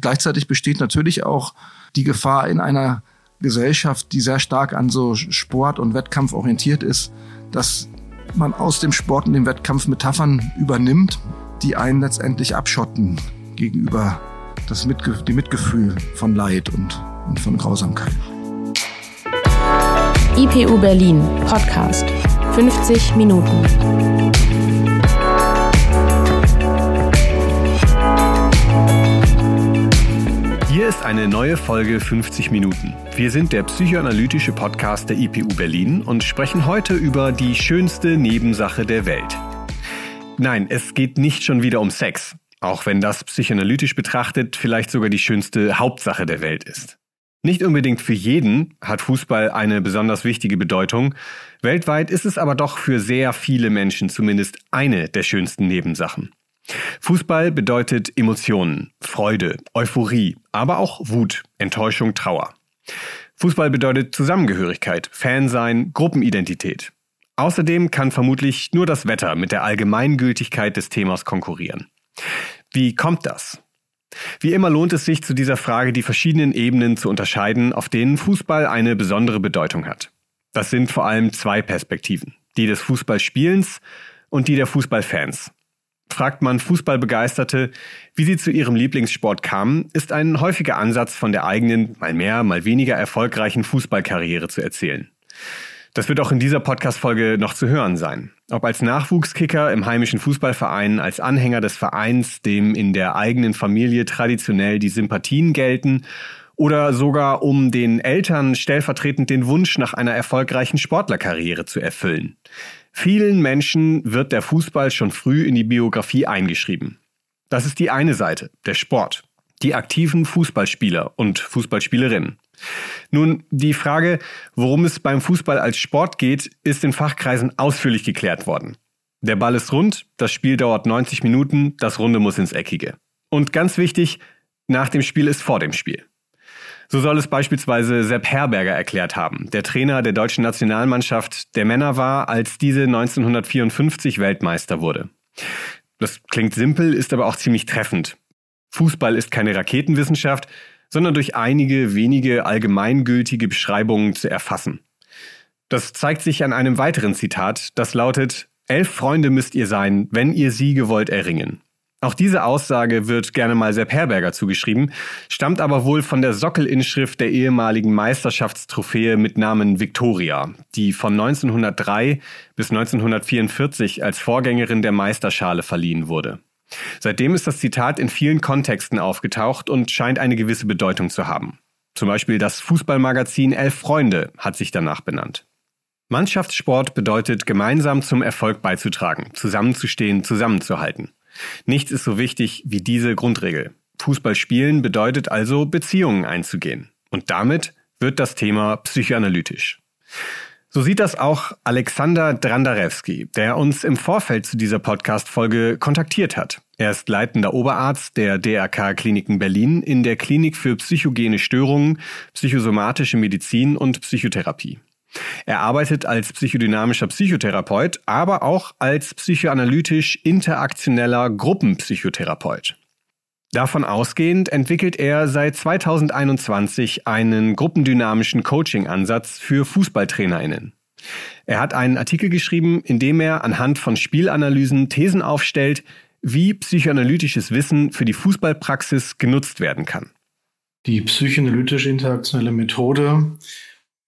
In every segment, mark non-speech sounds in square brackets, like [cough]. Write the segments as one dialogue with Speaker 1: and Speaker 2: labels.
Speaker 1: Und gleichzeitig besteht natürlich auch die Gefahr in einer Gesellschaft, die sehr stark an so Sport und Wettkampf orientiert ist, dass man aus dem Sport und dem Wettkampf Metaphern übernimmt, die einen letztendlich abschotten gegenüber das Mitge dem Mitgefühl von Leid und, und von Grausamkeit.
Speaker 2: IPU Berlin Podcast 50 Minuten.
Speaker 3: Ist eine neue Folge 50 Minuten. Wir sind der psychoanalytische Podcast der IPU Berlin und sprechen heute über die schönste Nebensache der Welt. Nein, es geht nicht schon wieder um Sex, auch wenn das psychoanalytisch betrachtet vielleicht sogar die schönste Hauptsache der Welt ist. Nicht unbedingt für jeden hat Fußball eine besonders wichtige Bedeutung. Weltweit ist es aber doch für sehr viele Menschen zumindest eine der schönsten Nebensachen. Fußball bedeutet Emotionen, Freude, Euphorie, aber auch Wut, Enttäuschung, Trauer. Fußball bedeutet Zusammengehörigkeit, Fansein, Gruppenidentität. Außerdem kann vermutlich nur das Wetter mit der Allgemeingültigkeit des Themas konkurrieren. Wie kommt das? Wie immer lohnt es sich zu dieser Frage die verschiedenen Ebenen zu unterscheiden, auf denen Fußball eine besondere Bedeutung hat. Das sind vor allem zwei Perspektiven, die des Fußballspielens und die der Fußballfans. Fragt man Fußballbegeisterte, wie sie zu ihrem Lieblingssport kamen, ist ein häufiger Ansatz von der eigenen, mal mehr, mal weniger erfolgreichen Fußballkarriere zu erzählen. Das wird auch in dieser Podcast-Folge noch zu hören sein. Ob als Nachwuchskicker im heimischen Fußballverein, als Anhänger des Vereins, dem in der eigenen Familie traditionell die Sympathien gelten, oder sogar um den Eltern stellvertretend den Wunsch nach einer erfolgreichen Sportlerkarriere zu erfüllen. Vielen Menschen wird der Fußball schon früh in die Biografie eingeschrieben. Das ist die eine Seite, der Sport, die aktiven Fußballspieler und Fußballspielerinnen. Nun, die Frage, worum es beim Fußball als Sport geht, ist in Fachkreisen ausführlich geklärt worden. Der Ball ist rund, das Spiel dauert 90 Minuten, das Runde muss ins Eckige. Und ganz wichtig, nach dem Spiel ist vor dem Spiel. So soll es beispielsweise Sepp Herberger erklärt haben, der Trainer der deutschen Nationalmannschaft der Männer war, als diese 1954 Weltmeister wurde. Das klingt simpel, ist aber auch ziemlich treffend. Fußball ist keine Raketenwissenschaft, sondern durch einige wenige allgemeingültige Beschreibungen zu erfassen. Das zeigt sich an einem weiteren Zitat, das lautet, Elf Freunde müsst ihr sein, wenn ihr Siege wollt erringen. Auch diese Aussage wird gerne mal Sepp Herberger zugeschrieben, stammt aber wohl von der Sockelinschrift der ehemaligen Meisterschaftstrophäe mit Namen Victoria, die von 1903 bis 1944 als Vorgängerin der Meisterschale verliehen wurde. Seitdem ist das Zitat in vielen Kontexten aufgetaucht und scheint eine gewisse Bedeutung zu haben. Zum Beispiel das Fußballmagazin Elf Freunde hat sich danach benannt. Mannschaftssport bedeutet, gemeinsam zum Erfolg beizutragen, zusammenzustehen, zusammenzuhalten. Nichts ist so wichtig wie diese Grundregel. Fußball spielen bedeutet also Beziehungen einzugehen. Und damit wird das Thema psychoanalytisch. So sieht das auch Alexander Drandarewski, der uns im Vorfeld zu dieser Podcast-Folge kontaktiert hat. Er ist leitender Oberarzt der DRK Kliniken Berlin in der Klinik für psychogene Störungen, psychosomatische Medizin und Psychotherapie. Er arbeitet als psychodynamischer Psychotherapeut, aber auch als psychoanalytisch interaktioneller Gruppenpsychotherapeut. Davon ausgehend entwickelt er seit 2021 einen gruppendynamischen Coaching-Ansatz für Fußballtrainerinnen. Er hat einen Artikel geschrieben, in dem er anhand von Spielanalysen Thesen aufstellt, wie psychoanalytisches Wissen für die Fußballpraxis genutzt werden kann.
Speaker 4: Die psychoanalytische interaktionelle Methode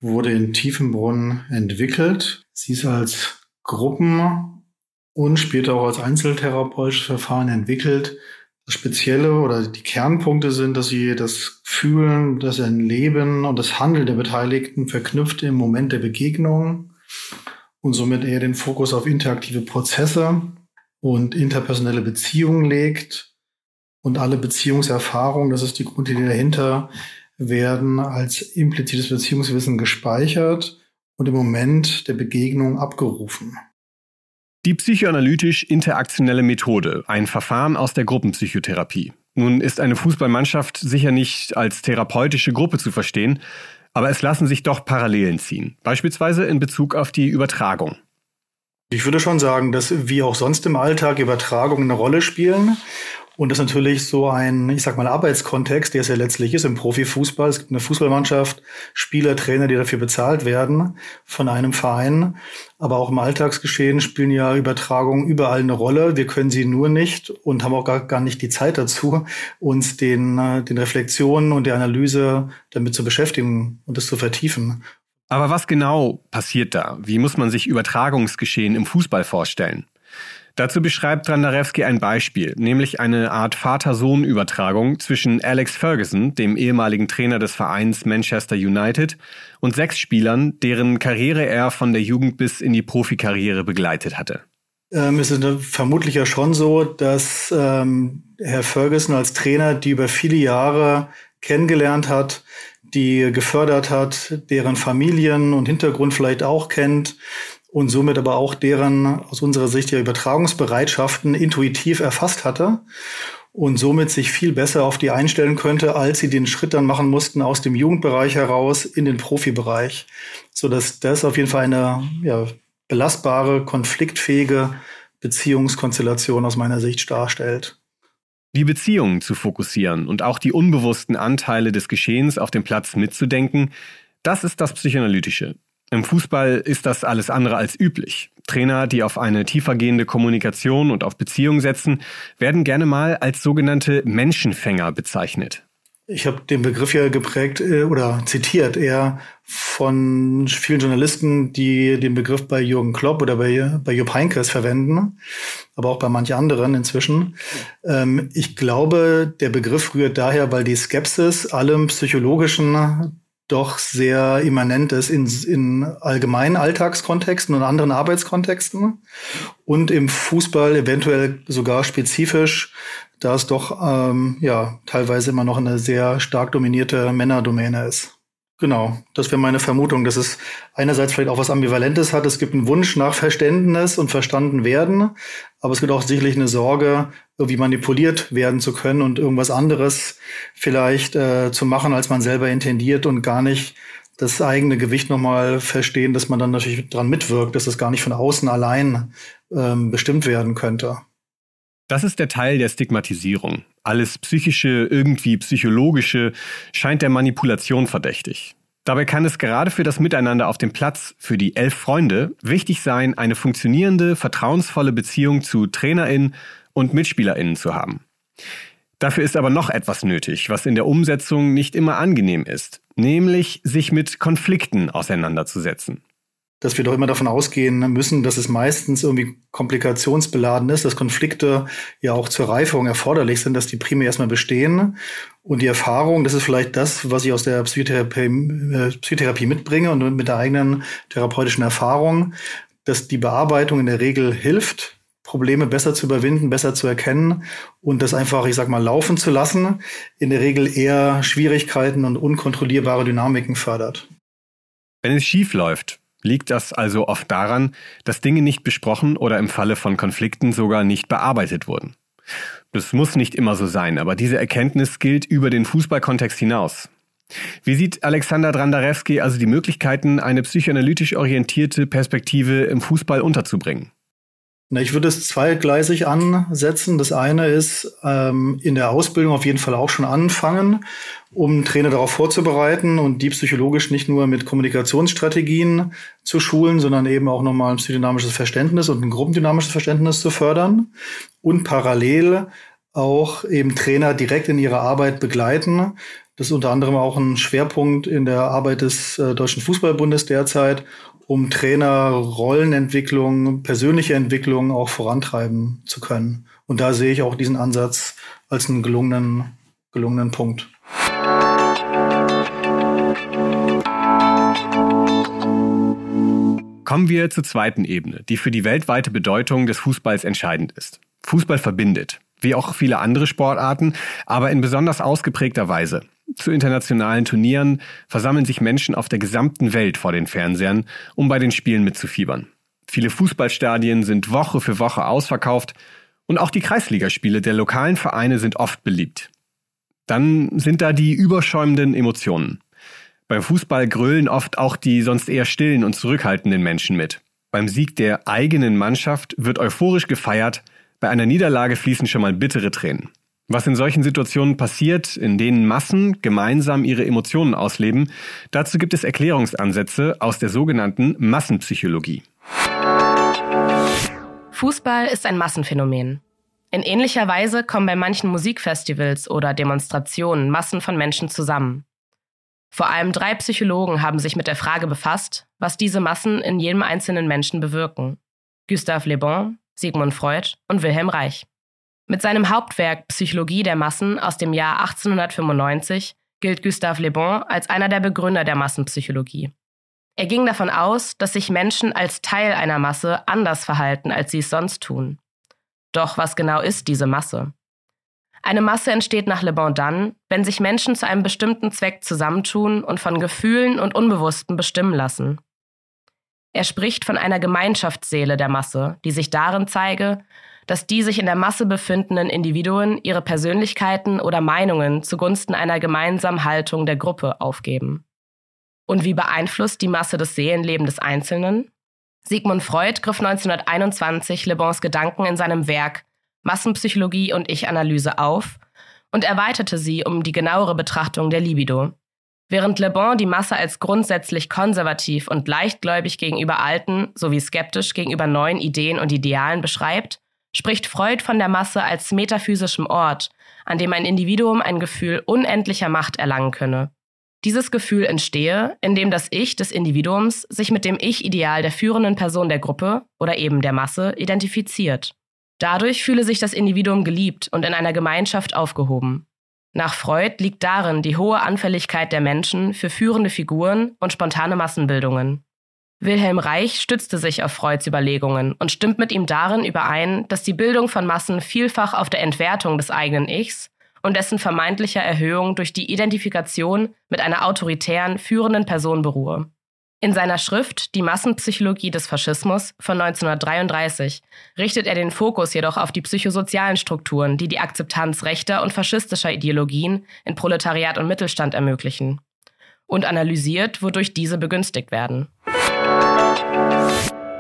Speaker 4: wurde in Tiefenbrunn entwickelt. Sie ist als Gruppen- und später auch als einzeltherapeutisches Verfahren entwickelt. Das Spezielle oder die Kernpunkte sind, dass sie das Fühlen, das Erleben und das Handeln der Beteiligten verknüpft im Moment der Begegnung und somit eher den Fokus auf interaktive Prozesse und interpersonelle Beziehungen legt und alle Beziehungserfahrungen, das ist die Grundidee dahinter, werden als implizites Beziehungswissen gespeichert und im Moment der Begegnung abgerufen.
Speaker 3: Die psychoanalytisch-interaktionelle Methode, ein Verfahren aus der Gruppenpsychotherapie. Nun ist eine Fußballmannschaft sicher nicht als therapeutische Gruppe zu verstehen, aber es lassen sich doch Parallelen ziehen, beispielsweise in Bezug auf die Übertragung.
Speaker 4: Ich würde schon sagen, dass wie auch sonst im Alltag Übertragungen eine Rolle spielen. Und das ist natürlich so ein, ich sag mal, Arbeitskontext, der es ja letztlich ist im Profifußball. Es gibt eine Fußballmannschaft, Spieler, Trainer, die dafür bezahlt werden von einem Verein. Aber auch im Alltagsgeschehen spielen ja Übertragungen überall eine Rolle. Wir können sie nur nicht und haben auch gar, gar nicht die Zeit dazu, uns den, äh, den Reflexionen und der Analyse damit zu beschäftigen und das zu vertiefen.
Speaker 3: Aber was genau passiert da? Wie muss man sich Übertragungsgeschehen im Fußball vorstellen? Dazu beschreibt Drandarewski ein Beispiel, nämlich eine Art Vater-Sohn-Übertragung zwischen Alex Ferguson, dem ehemaligen Trainer des Vereins Manchester United, und sechs Spielern, deren Karriere er von der Jugend bis in die Profikarriere begleitet hatte.
Speaker 4: Ähm, es ist vermutlich ja schon so, dass ähm, Herr Ferguson als Trainer die über viele Jahre kennengelernt hat, die gefördert hat, deren Familien und Hintergrund vielleicht auch kennt und somit aber auch deren aus unserer Sicht ja Übertragungsbereitschaften intuitiv erfasst hatte und somit sich viel besser auf die einstellen könnte, als sie den Schritt dann machen mussten aus dem Jugendbereich heraus in den Profibereich, so dass das auf jeden Fall eine ja, belastbare, konfliktfähige Beziehungskonstellation aus meiner Sicht darstellt.
Speaker 3: Die Beziehungen zu fokussieren und auch die unbewussten Anteile des Geschehens auf dem Platz mitzudenken, das ist das Psychoanalytische. Im Fußball ist das alles andere als üblich. Trainer, die auf eine tiefergehende Kommunikation und auf Beziehungen setzen, werden gerne mal als sogenannte Menschenfänger bezeichnet.
Speaker 4: Ich habe den Begriff ja geprägt äh, oder zitiert eher von vielen Journalisten, die den Begriff bei Jürgen Klopp oder bei, bei Jupp Heynckes verwenden, aber auch bei manch anderen inzwischen. Ähm, ich glaube, der Begriff rührt daher, weil die Skepsis allem Psychologischen doch sehr immanent ist in, in allgemeinen Alltagskontexten und anderen Arbeitskontexten und im Fußball eventuell sogar spezifisch, da es doch ähm, ja teilweise immer noch eine sehr stark dominierte Männerdomäne ist. Genau, das wäre meine Vermutung, dass es einerseits vielleicht auch was Ambivalentes hat. Es gibt einen Wunsch nach Verständnis und verstanden werden, aber es gibt auch sicherlich eine Sorge, irgendwie manipuliert werden zu können und irgendwas anderes vielleicht äh, zu machen, als man selber intendiert und gar nicht das eigene Gewicht nochmal verstehen, dass man dann natürlich dran mitwirkt, dass das gar nicht von außen allein ähm, bestimmt werden könnte.
Speaker 3: Das ist der Teil der Stigmatisierung. Alles Psychische, irgendwie Psychologische scheint der Manipulation verdächtig. Dabei kann es gerade für das Miteinander auf dem Platz, für die elf Freunde, wichtig sein, eine funktionierende, vertrauensvolle Beziehung zu TrainerInnen und MitspielerInnen zu haben. Dafür ist aber noch etwas nötig, was in der Umsetzung nicht immer angenehm ist, nämlich sich mit Konflikten auseinanderzusetzen
Speaker 4: dass wir doch immer davon ausgehen müssen, dass es meistens irgendwie komplikationsbeladen ist, dass Konflikte ja auch zur Reifung erforderlich sind, dass die primär erstmal bestehen. Und die Erfahrung, das ist vielleicht das, was ich aus der Psychotherapie, äh, Psychotherapie mitbringe und mit der eigenen therapeutischen Erfahrung, dass die Bearbeitung in der Regel hilft, Probleme besser zu überwinden, besser zu erkennen und das einfach, ich sag mal, laufen zu lassen, in der Regel eher Schwierigkeiten und unkontrollierbare Dynamiken fördert.
Speaker 3: Wenn es schief läuft, Liegt das also oft daran, dass Dinge nicht besprochen oder im Falle von Konflikten sogar nicht bearbeitet wurden? Das muss nicht immer so sein, aber diese Erkenntnis gilt über den Fußballkontext hinaus. Wie sieht Alexander Drandarewski also die Möglichkeiten, eine psychoanalytisch orientierte Perspektive im Fußball unterzubringen?
Speaker 4: Na, ich würde es zweigleisig ansetzen. Das eine ist, ähm, in der Ausbildung auf jeden Fall auch schon anfangen, um Trainer darauf vorzubereiten und die psychologisch nicht nur mit Kommunikationsstrategien zu schulen, sondern eben auch nochmal ein psychodynamisches Verständnis und ein gruppendynamisches Verständnis zu fördern und parallel auch eben Trainer direkt in ihrer Arbeit begleiten. Das ist unter anderem auch ein Schwerpunkt in der Arbeit des äh, Deutschen Fußballbundes derzeit, um Trainer Rollenentwicklung, persönliche Entwicklung auch vorantreiben zu können. Und da sehe ich auch diesen Ansatz als einen gelungenen, gelungenen Punkt.
Speaker 3: Kommen wir zur zweiten Ebene, die für die weltweite Bedeutung des Fußballs entscheidend ist. Fußball verbindet, wie auch viele andere Sportarten, aber in besonders ausgeprägter Weise. Zu internationalen Turnieren versammeln sich Menschen auf der gesamten Welt vor den Fernsehern, um bei den Spielen mitzufiebern. Viele Fußballstadien sind Woche für Woche ausverkauft und auch die Kreisligaspiele der lokalen Vereine sind oft beliebt. Dann sind da die überschäumenden Emotionen. Beim Fußball grölen oft auch die sonst eher stillen und zurückhaltenden Menschen mit. Beim Sieg der eigenen Mannschaft wird euphorisch gefeiert, bei einer Niederlage fließen schon mal bittere Tränen. Was in solchen Situationen passiert, in denen Massen gemeinsam ihre Emotionen ausleben, dazu gibt es Erklärungsansätze aus der sogenannten Massenpsychologie.
Speaker 2: Fußball ist ein Massenphänomen. In ähnlicher Weise kommen bei manchen Musikfestivals oder Demonstrationen Massen von Menschen zusammen. Vor allem drei Psychologen haben sich mit der Frage befasst, was diese Massen in jedem einzelnen Menschen bewirken. Gustave Le Bon, Sigmund Freud und Wilhelm Reich. Mit seinem Hauptwerk Psychologie der Massen aus dem Jahr 1895 gilt Gustave Le Bon als einer der Begründer der Massenpsychologie. Er ging davon aus, dass sich Menschen als Teil einer Masse anders verhalten, als sie es sonst tun. Doch was genau ist diese Masse? Eine Masse entsteht nach Le Bon dann, wenn sich Menschen zu einem bestimmten Zweck zusammentun und von Gefühlen und Unbewussten bestimmen lassen. Er spricht von einer Gemeinschaftsseele der Masse, die sich darin zeige, dass die sich in der Masse befindenden Individuen ihre Persönlichkeiten oder Meinungen zugunsten einer gemeinsamen Haltung der Gruppe aufgeben. Und wie beeinflusst die Masse das Seelenleben des Einzelnen? Sigmund Freud griff 1921 Le Bons Gedanken in seinem Werk Massenpsychologie und Ich-Analyse auf und erweiterte sie um die genauere Betrachtung der Libido. Während Le Bon die Masse als grundsätzlich konservativ und leichtgläubig gegenüber alten sowie skeptisch gegenüber neuen Ideen und Idealen beschreibt, spricht Freud von der Masse als metaphysischem Ort, an dem ein Individuum ein Gefühl unendlicher Macht erlangen könne. Dieses Gefühl entstehe, indem das Ich des Individuums sich mit dem Ich-Ideal der führenden Person der Gruppe oder eben der Masse identifiziert. Dadurch fühle sich das Individuum geliebt und in einer Gemeinschaft aufgehoben. Nach Freud liegt darin die hohe Anfälligkeit der Menschen für führende Figuren und spontane Massenbildungen. Wilhelm Reich stützte sich auf Freuds Überlegungen und stimmt mit ihm darin überein, dass die Bildung von Massen vielfach auf der Entwertung des eigenen Ichs und dessen vermeintlicher Erhöhung durch die Identifikation mit einer autoritären, führenden Person beruhe. In seiner Schrift Die Massenpsychologie des Faschismus von 1933 richtet er den Fokus jedoch auf die psychosozialen Strukturen, die die Akzeptanz rechter und faschistischer Ideologien in Proletariat und Mittelstand ermöglichen und analysiert, wodurch diese begünstigt werden.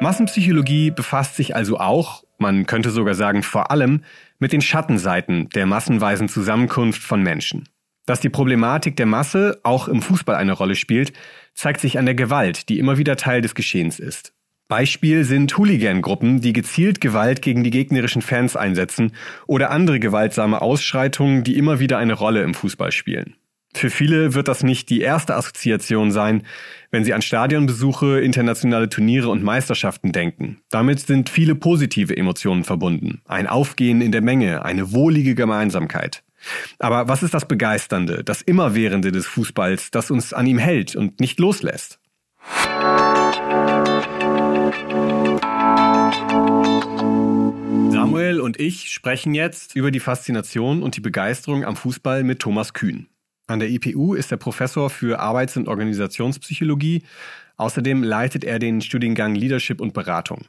Speaker 3: Massenpsychologie befasst sich also auch, man könnte sogar sagen vor allem, mit den Schattenseiten der massenweisen Zusammenkunft von Menschen. Dass die Problematik der Masse auch im Fußball eine Rolle spielt, zeigt sich an der Gewalt, die immer wieder Teil des Geschehens ist. Beispiel sind Hooligan-Gruppen, die gezielt Gewalt gegen die gegnerischen Fans einsetzen oder andere gewaltsame Ausschreitungen, die immer wieder eine Rolle im Fußball spielen. Für viele wird das nicht die erste Assoziation sein, wenn sie an Stadionbesuche, internationale Turniere und Meisterschaften denken. Damit sind viele positive Emotionen verbunden. Ein Aufgehen in der Menge, eine wohlige Gemeinsamkeit. Aber was ist das Begeisternde, das Immerwährende des Fußballs, das uns an ihm hält und nicht loslässt? Samuel und ich sprechen jetzt über die Faszination und die Begeisterung am Fußball mit Thomas Kühn. An der IPU ist er Professor für Arbeits- und Organisationspsychologie. Außerdem leitet er den Studiengang Leadership und Beratung.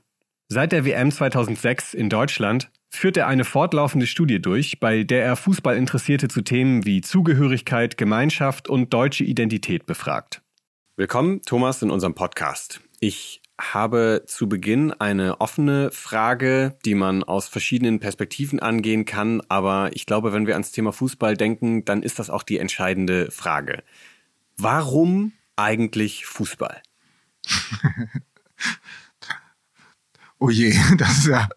Speaker 3: Seit der WM 2006 in Deutschland führt er eine fortlaufende Studie durch, bei der er Fußballinteressierte zu Themen wie Zugehörigkeit, Gemeinschaft und deutsche Identität befragt. Willkommen, Thomas, in unserem Podcast. Ich habe zu Beginn eine offene Frage, die man aus verschiedenen Perspektiven angehen kann, aber ich glaube, wenn wir ans Thema Fußball denken, dann ist das auch die entscheidende Frage. Warum eigentlich Fußball? [laughs]
Speaker 1: Oh je, [laughs] das ist ja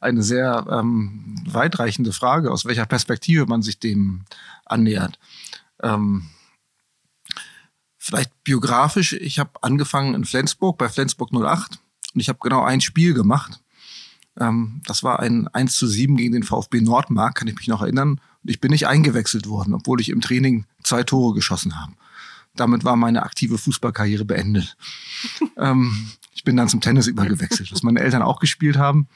Speaker 1: eine sehr ähm, weitreichende Frage, aus welcher Perspektive man sich dem annähert. Ähm, vielleicht biografisch, ich habe angefangen in Flensburg, bei Flensburg 08 und ich habe genau ein Spiel gemacht. Ähm, das war ein 1 zu 7 gegen den VfB Nordmark, kann ich mich noch erinnern. Und ich bin nicht eingewechselt worden, obwohl ich im Training zwei Tore geschossen habe. Damit war meine aktive Fußballkarriere beendet. [laughs] ähm, ich bin dann zum Tennis übergewechselt, was meine Eltern auch gespielt haben.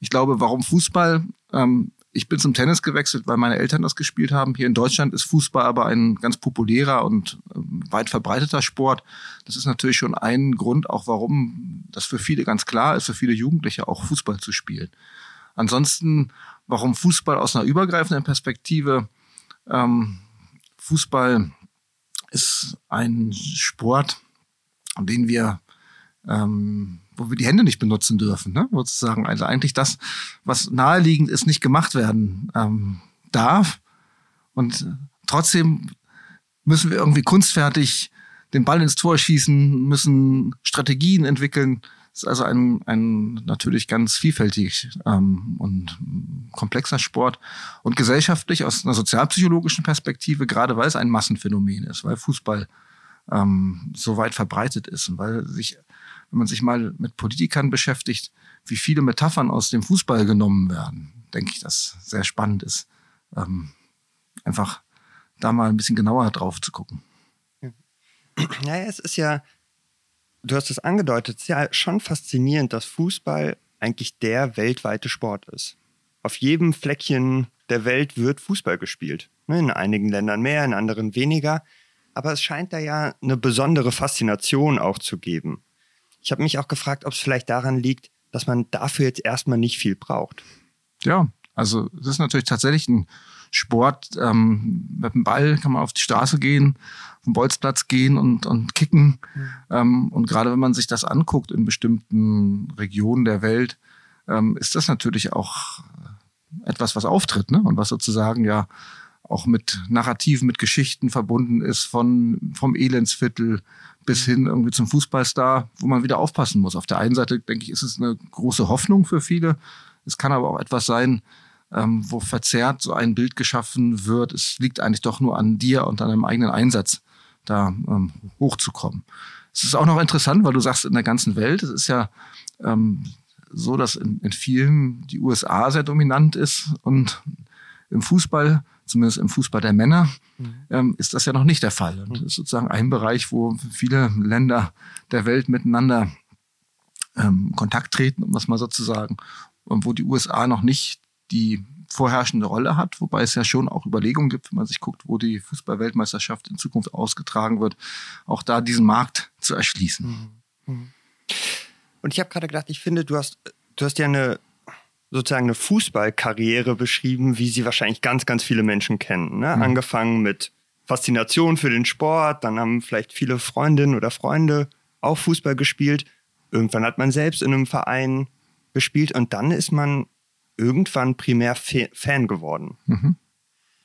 Speaker 1: Ich glaube, warum Fußball? Ähm, ich bin zum Tennis gewechselt, weil meine Eltern das gespielt haben. Hier in Deutschland ist Fußball aber ein ganz populärer und ähm, weit verbreiteter Sport. Das ist natürlich schon ein Grund, auch warum das für viele ganz klar ist, für viele Jugendliche auch Fußball zu spielen. Ansonsten, warum Fußball aus einer übergreifenden Perspektive? Ähm, Fußball ist ein Sport, den wir ähm, wo wir die Hände nicht benutzen dürfen, ne? sozusagen. Also eigentlich das, was naheliegend ist, nicht gemacht werden ähm, darf. Und trotzdem müssen wir irgendwie kunstfertig den Ball ins Tor schießen, müssen Strategien entwickeln. Das ist also ein, ein natürlich ganz vielfältig ähm, und komplexer Sport und gesellschaftlich aus einer sozialpsychologischen Perspektive, gerade weil es ein Massenphänomen ist, weil Fußball ähm, so weit verbreitet ist und weil sich, wenn man sich mal mit Politikern beschäftigt, wie viele Metaphern aus dem Fußball genommen werden, denke ich, dass sehr spannend ist, ähm, einfach da mal ein bisschen genauer drauf zu gucken.
Speaker 5: Naja, es ist ja, du hast es angedeutet, es ist ja schon faszinierend, dass Fußball eigentlich der weltweite Sport ist. Auf jedem Fleckchen der Welt wird Fußball gespielt. Ne, in einigen Ländern mehr, in anderen weniger. Aber es scheint da ja eine besondere Faszination auch zu geben. Ich habe mich auch gefragt, ob es vielleicht daran liegt, dass man dafür jetzt erstmal nicht viel braucht.
Speaker 1: Ja, also das ist natürlich tatsächlich ein Sport. Ähm, mit dem Ball kann man auf die Straße gehen, auf den Bolzplatz gehen und, und kicken. Mhm. Ähm, und gerade wenn man sich das anguckt in bestimmten Regionen der Welt, ähm, ist das natürlich auch etwas, was auftritt ne? und was sozusagen ja auch mit Narrativen, mit Geschichten verbunden ist, von, vom Elendsviertel bis hin irgendwie zum Fußballstar, wo man wieder aufpassen muss. Auf der einen Seite, denke ich, ist es eine große Hoffnung für viele. Es kann aber auch etwas sein, ähm, wo verzerrt so ein Bild geschaffen wird. Es liegt eigentlich doch nur an dir und an deinem eigenen Einsatz, da ähm, hochzukommen. Es ist auch noch interessant, weil du sagst, in der ganzen Welt, es ist ja ähm, so, dass in, in vielen die USA sehr dominant ist und im Fußball, zumindest im Fußball der Männer, mhm. ähm, ist das ja noch nicht der Fall. Und das ist sozusagen ein Bereich, wo viele Länder der Welt miteinander ähm, Kontakt treten, um das mal so zu sagen, und wo die USA noch nicht die vorherrschende Rolle hat, wobei es ja schon auch Überlegungen gibt, wenn man sich guckt, wo die Fußballweltmeisterschaft in Zukunft ausgetragen wird, auch da diesen Markt zu erschließen. Mhm.
Speaker 5: Mhm. Und ich habe gerade gedacht, ich finde, du hast, du hast ja eine sozusagen eine Fußballkarriere beschrieben, wie sie wahrscheinlich ganz, ganz viele Menschen kennen. Ne? Mhm. Angefangen mit Faszination für den Sport, dann haben vielleicht viele Freundinnen oder Freunde auch Fußball gespielt. Irgendwann hat man selbst in einem Verein gespielt und dann ist man irgendwann primär Fan geworden. Mhm.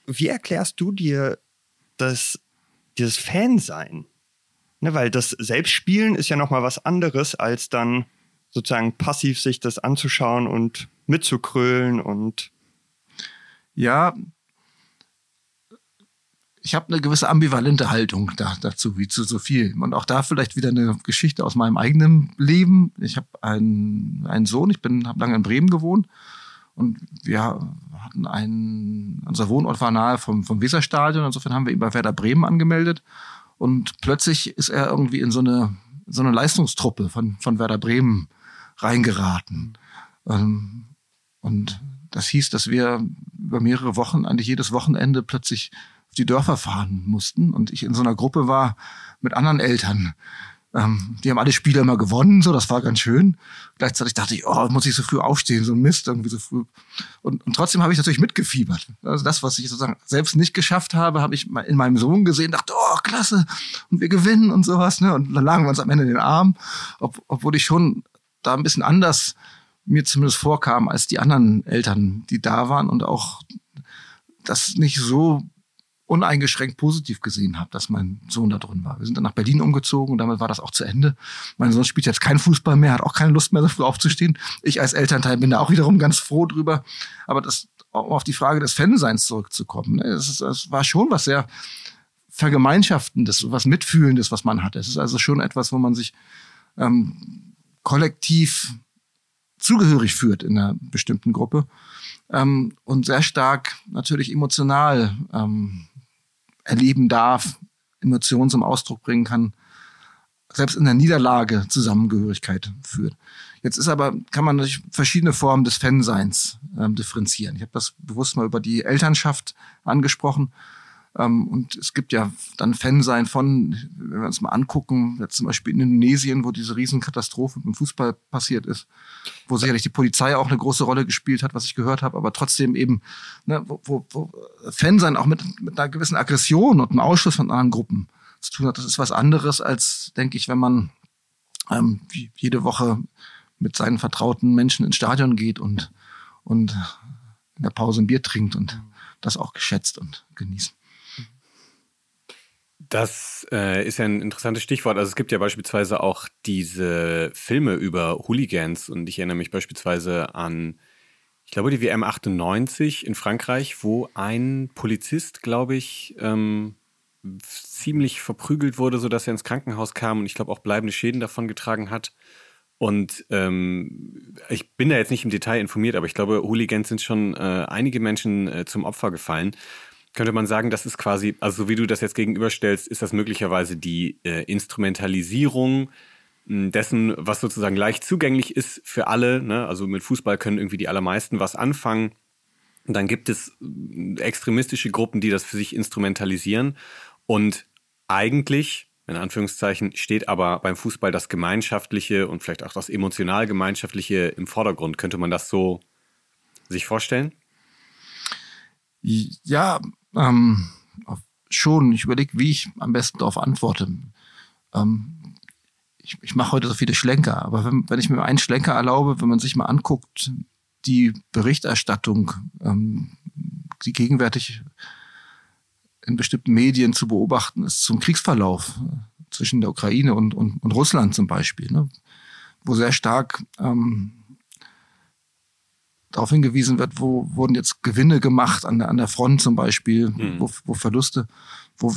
Speaker 5: Wie erklärst du dir das, dieses Fansein? Ne, weil das Selbstspielen ist ja nochmal was anderes, als dann sozusagen passiv sich das anzuschauen und mitzukrölen und.
Speaker 1: Ja, ich habe eine gewisse ambivalente Haltung da, dazu, wie zu so viel. Und auch da vielleicht wieder eine Geschichte aus meinem eigenen Leben. Ich habe einen, einen Sohn, ich habe lange in Bremen gewohnt und wir hatten einen, unser Wohnort war nahe vom, vom Weserstadion, insofern haben wir ihn bei Werder Bremen angemeldet. Und plötzlich ist er irgendwie in so eine, so eine Leistungstruppe von, von Werder Bremen reingeraten. Ähm, und das hieß, dass wir über mehrere Wochen, eigentlich jedes Wochenende plötzlich auf die Dörfer fahren mussten und ich in so einer Gruppe war mit anderen Eltern, ähm, die haben alle Spiele immer gewonnen, so, das war ganz schön. Gleichzeitig dachte ich, oh, muss ich so früh aufstehen, so ein Mist, irgendwie so früh. Und, und trotzdem habe ich natürlich mitgefiebert. Also das, was ich sozusagen selbst nicht geschafft habe, habe ich in meinem Sohn gesehen, dachte, oh, klasse, und wir gewinnen und sowas, ne? Und dann lagen wir uns am Ende in den Arm, ob, obwohl ich schon da ein bisschen anders mir zumindest vorkam als die anderen Eltern, die da waren und auch das nicht so uneingeschränkt positiv gesehen habe, dass mein Sohn da drin war. Wir sind dann nach Berlin umgezogen und damit war das auch zu Ende. Mein Sohn spielt jetzt keinen Fußball mehr, hat auch keine Lust mehr, so früh aufzustehen. Ich als Elternteil bin da auch wiederum ganz froh drüber. Aber das, um auf die Frage des Fanseins zurückzukommen, ne, das, ist, das war schon was sehr Vergemeinschaftendes, was Mitfühlendes, was man hat. Es ist also schon etwas, wo man sich ähm, kollektiv zugehörig führt in einer bestimmten Gruppe ähm, und sehr stark natürlich emotional ähm, erleben darf, Emotionen zum Ausdruck bringen kann, selbst in der Niederlage Zusammengehörigkeit führt. Jetzt ist aber, kann man durch verschiedene Formen des Fanseins ähm, differenzieren. Ich habe das bewusst mal über die Elternschaft angesprochen. Ähm, und es gibt ja dann Fansein von, wenn wir uns mal angucken, jetzt zum Beispiel in Indonesien, wo diese Riesenkatastrophe im Fußball passiert ist, wo sicherlich die Polizei auch eine große Rolle gespielt hat, was ich gehört habe, aber trotzdem eben, ne, wo, wo, wo Fansein auch mit, mit einer gewissen Aggression und einem Ausschluss von anderen Gruppen zu tun hat. Das ist was anderes als, denke ich, wenn man ähm, jede Woche mit seinen vertrauten Menschen ins Stadion geht und, und in der Pause ein Bier trinkt und das auch geschätzt und genießt.
Speaker 3: Das äh, ist ja ein interessantes Stichwort. Also es gibt ja beispielsweise auch diese Filme über Hooligans und ich erinnere mich beispielsweise an, ich glaube, die WM 98 in Frankreich, wo ein Polizist, glaube ich, ähm, ziemlich verprügelt wurde, sodass er ins Krankenhaus kam und ich glaube auch bleibende Schäden davon getragen hat. Und ähm, ich bin da jetzt nicht im Detail informiert, aber ich glaube, Hooligans sind schon äh, einige Menschen äh, zum Opfer gefallen. Könnte man sagen, das ist quasi, also so wie du das jetzt gegenüberstellst, ist das möglicherweise die äh, Instrumentalisierung hm, dessen, was sozusagen leicht zugänglich ist für alle. Ne? Also mit Fußball können irgendwie die allermeisten was anfangen. Und dann gibt es hm, extremistische Gruppen, die das für sich instrumentalisieren. Und eigentlich in Anführungszeichen, steht aber beim Fußball das Gemeinschaftliche und vielleicht auch das emotional Gemeinschaftliche im Vordergrund. Könnte man das so sich vorstellen?
Speaker 1: Ja, ähm, schon. Ich überlege, wie ich am besten darauf antworte. Ähm, ich, ich mache heute so viele Schlenker, aber wenn, wenn, ich mir einen Schlenker erlaube, wenn man sich mal anguckt, die Berichterstattung, ähm, die gegenwärtig in bestimmten Medien zu beobachten ist zum Kriegsverlauf zwischen der Ukraine und, und, und Russland zum Beispiel, ne? wo sehr stark ähm, darauf hingewiesen wird, wo wurden jetzt Gewinne gemacht an der, an der Front zum Beispiel, mhm. wo, wo Verluste, wo,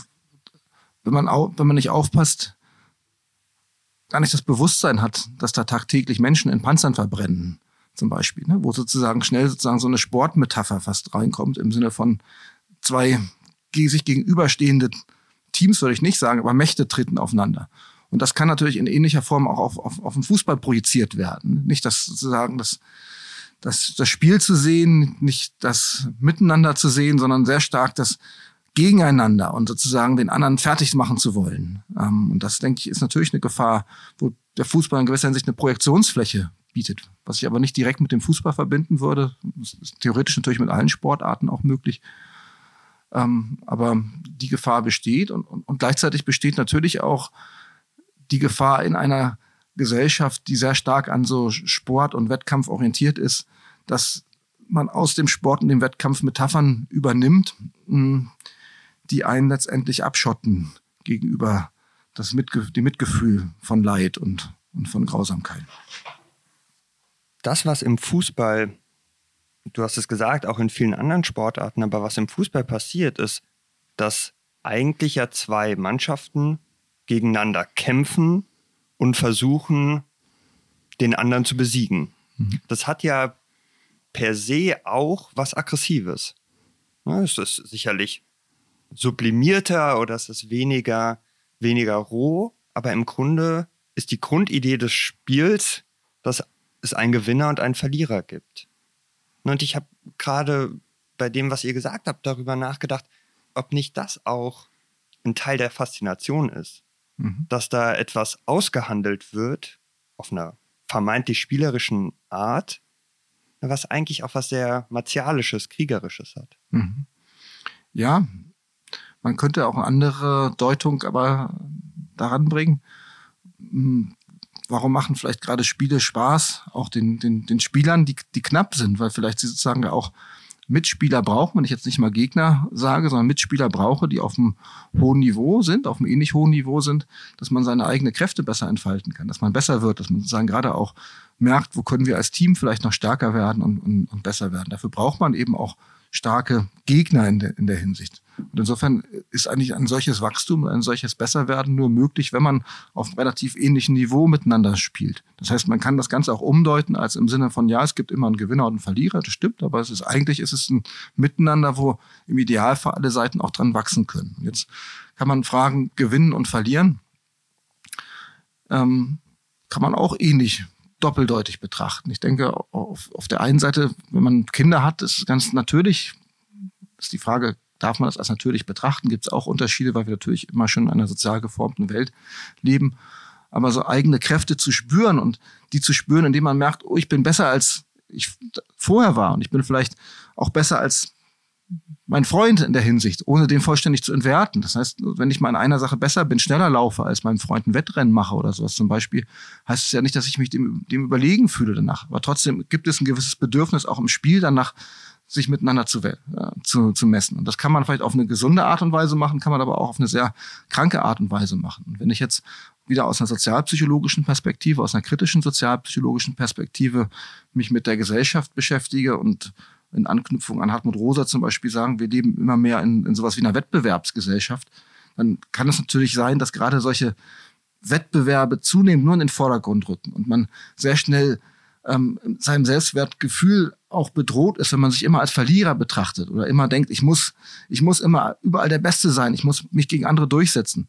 Speaker 1: wenn man, au, wenn man nicht aufpasst, gar nicht das Bewusstsein hat, dass da tagtäglich Menschen in Panzern verbrennen, zum Beispiel, ne? wo sozusagen schnell sozusagen so eine Sportmetapher fast reinkommt im Sinne von zwei sich gegenüberstehende Teams, würde ich nicht sagen, aber Mächte treten aufeinander. Und das kann natürlich in ähnlicher Form auch auf, auf, auf den Fußball projiziert werden. Nicht das sozusagen das, das, das Spiel zu sehen, nicht das Miteinander zu sehen, sondern sehr stark das Gegeneinander und sozusagen den anderen fertig machen zu wollen. Ähm, und das, denke ich, ist natürlich eine Gefahr, wo der Fußball in gewisser Hinsicht eine Projektionsfläche bietet, was ich aber nicht direkt mit dem Fußball verbinden würde. Das ist theoretisch natürlich mit allen Sportarten auch möglich. Ähm, aber die Gefahr besteht und, und, und gleichzeitig besteht natürlich auch die Gefahr in einer Gesellschaft, die sehr stark an so Sport und Wettkampf orientiert ist, dass man aus dem Sport und dem Wettkampf Metaphern übernimmt, hm, die einen letztendlich abschotten gegenüber das Mitge dem Mitgefühl von Leid und, und von Grausamkeit.
Speaker 5: Das, was im Fußball du hast es gesagt, auch in vielen anderen Sportarten, aber was im Fußball passiert, ist, dass eigentlich ja zwei Mannschaften gegeneinander kämpfen und versuchen, den anderen zu besiegen. Mhm. Das hat ja per se auch was Aggressives. Ja, es ist sicherlich sublimierter oder es ist weniger, weniger roh, aber im Grunde ist die Grundidee des Spiels, dass es einen Gewinner und einen Verlierer gibt. Und ich habe gerade bei dem, was ihr gesagt habt, darüber nachgedacht, ob nicht das auch ein Teil der Faszination ist. Mhm. Dass da etwas ausgehandelt wird auf einer vermeintlich spielerischen Art, was eigentlich auch was sehr martialisches, kriegerisches hat. Mhm.
Speaker 1: Ja, man könnte auch eine andere Deutung aber daran bringen. Hm, warum machen vielleicht gerade Spiele Spaß, auch den, den, den Spielern, die, die knapp sind, weil vielleicht sie sozusagen auch Mitspieler brauchen, wenn ich jetzt nicht mal Gegner sage, sondern Mitspieler brauche, die auf einem hohen Niveau sind, auf einem ähnlich hohen Niveau sind, dass man seine eigenen Kräfte besser entfalten kann, dass man besser wird, dass man sozusagen gerade auch merkt, wo können wir als Team vielleicht noch stärker werden und, und, und besser werden. Dafür braucht man eben auch starke Gegner in der, in der Hinsicht. Und insofern ist eigentlich ein solches Wachstum, ein solches Besserwerden nur möglich, wenn man auf relativ ähnlichen Niveau miteinander spielt. Das heißt, man kann das Ganze auch umdeuten als im Sinne von, ja, es gibt immer einen Gewinner und einen Verlierer, das stimmt, aber es ist eigentlich ist es ein Miteinander, wo im Idealfall alle Seiten auch dran wachsen können. Jetzt kann man fragen, gewinnen und verlieren. Ähm, kann man auch ähnlich doppeldeutig betrachten. Ich denke, auf, auf der einen Seite, wenn man Kinder hat, ist ganz natürlich, ist die Frage, darf man das als natürlich betrachten? Gibt es auch Unterschiede, weil wir natürlich immer schon in einer sozial geformten Welt leben. Aber so eigene Kräfte zu spüren und die zu spüren, indem man merkt, oh, ich bin besser als ich vorher war und ich bin vielleicht auch besser als mein Freund in der Hinsicht, ohne den vollständig zu entwerten. Das heißt, wenn ich mal in einer Sache besser bin, schneller laufe, als mein Freund ein Wettrennen mache oder sowas zum Beispiel, heißt es ja nicht, dass ich mich dem, dem überlegen fühle danach. Aber trotzdem gibt es ein gewisses Bedürfnis auch im Spiel danach, sich miteinander zu, äh, zu, zu messen. Und das kann man vielleicht auf eine gesunde Art und Weise machen, kann man aber auch auf eine sehr kranke Art und Weise machen. Und wenn ich jetzt wieder aus einer sozialpsychologischen Perspektive, aus einer kritischen sozialpsychologischen Perspektive mich mit der Gesellschaft beschäftige und in Anknüpfung an Hartmut Rosa zum Beispiel sagen, wir leben immer mehr in, in sowas wie einer Wettbewerbsgesellschaft, dann kann es natürlich sein, dass gerade solche Wettbewerbe zunehmend nur in den Vordergrund rücken und man sehr schnell ähm, seinem Selbstwertgefühl auch bedroht ist, wenn man sich immer als Verlierer betrachtet oder immer denkt, ich muss, ich muss immer überall der Beste sein, ich muss mich gegen andere durchsetzen.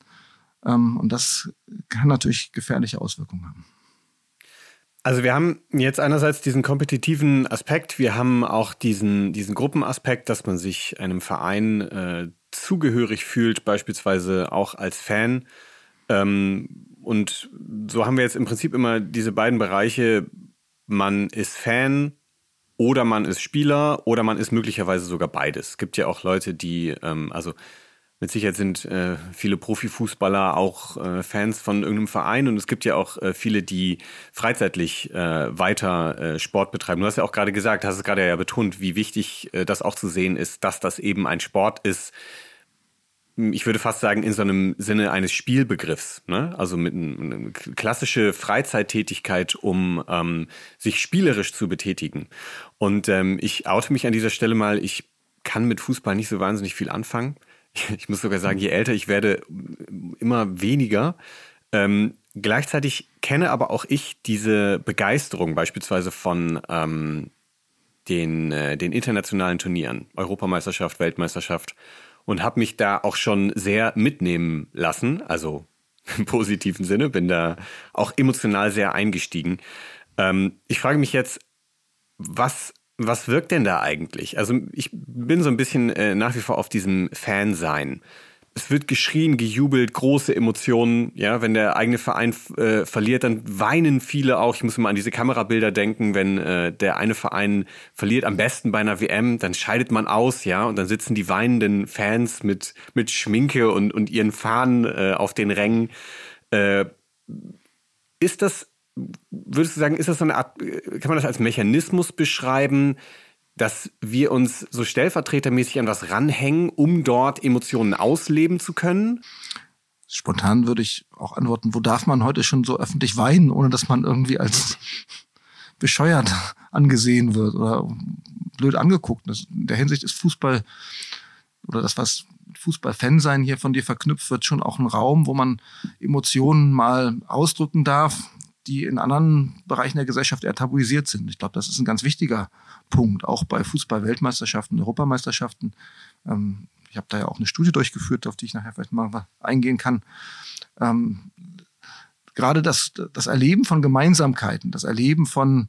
Speaker 1: Ähm, und das kann natürlich gefährliche Auswirkungen haben.
Speaker 3: Also wir haben jetzt einerseits diesen kompetitiven Aspekt, wir haben auch diesen, diesen Gruppenaspekt, dass man sich einem Verein äh, zugehörig fühlt, beispielsweise auch als Fan. Ähm, und so haben wir jetzt im Prinzip immer diese beiden Bereiche, man ist Fan oder man ist Spieler oder man ist möglicherweise sogar beides. Es gibt ja auch Leute, die, ähm, also mit Sicherheit sind äh, viele Profifußballer auch äh, Fans von irgendeinem Verein und es gibt ja auch äh, viele, die freizeitlich äh, weiter äh, Sport betreiben. Du hast ja auch gerade gesagt, hast es gerade ja betont, wie wichtig äh, das auch zu sehen ist, dass das eben ein Sport ist. Ich würde fast sagen, in so einem Sinne eines Spielbegriffs, ne? also mit einer klassische Freizeittätigkeit, um ähm, sich spielerisch zu betätigen. Und ähm, ich oute mich an dieser Stelle mal, ich kann mit Fußball nicht so wahnsinnig viel anfangen [laughs] ich muss sogar sagen, je älter ich werde, immer weniger. Ähm, gleichzeitig kenne aber auch ich diese Begeisterung beispielsweise von ähm, den, äh, den internationalen Turnieren, Europameisterschaft, Weltmeisterschaft und habe mich da auch schon sehr mitnehmen lassen, also [laughs] im positiven Sinne, bin da auch emotional sehr eingestiegen. Ähm, ich frage mich jetzt, was was wirkt denn da eigentlich? Also ich bin so ein bisschen äh, nach wie vor auf diesem Fan-Sein. Es wird geschrien, gejubelt, große Emotionen. Ja, wenn der eigene Verein äh, verliert, dann weinen viele auch. Ich muss immer an diese Kamerabilder denken, wenn äh, der eine Verein verliert, am besten bei einer WM, dann scheidet man aus, ja, und dann sitzen die weinenden Fans mit mit Schminke und und ihren Fahnen äh, auf den Rängen. Äh, ist das würdest du sagen, ist das so eine Art, kann man das als Mechanismus beschreiben, dass wir uns so stellvertretermäßig an was ranhängen, um dort Emotionen ausleben zu können?
Speaker 1: Spontan würde ich auch antworten, wo darf man heute schon so öffentlich weinen, ohne dass man irgendwie als [laughs] bescheuert angesehen wird oder blöd angeguckt. in der Hinsicht ist Fußball oder das, was Fußballfan sein hier von dir verknüpft wird, schon auch ein Raum, wo man Emotionen mal ausdrücken darf, die in anderen Bereichen der Gesellschaft eher tabuisiert sind. Ich glaube, das ist ein ganz wichtiger Punkt, auch bei Fußball-Weltmeisterschaften, Europameisterschaften. Ähm, ich habe da ja auch eine Studie durchgeführt, auf die ich nachher vielleicht mal eingehen kann. Ähm, gerade das, das Erleben von Gemeinsamkeiten, das Erleben von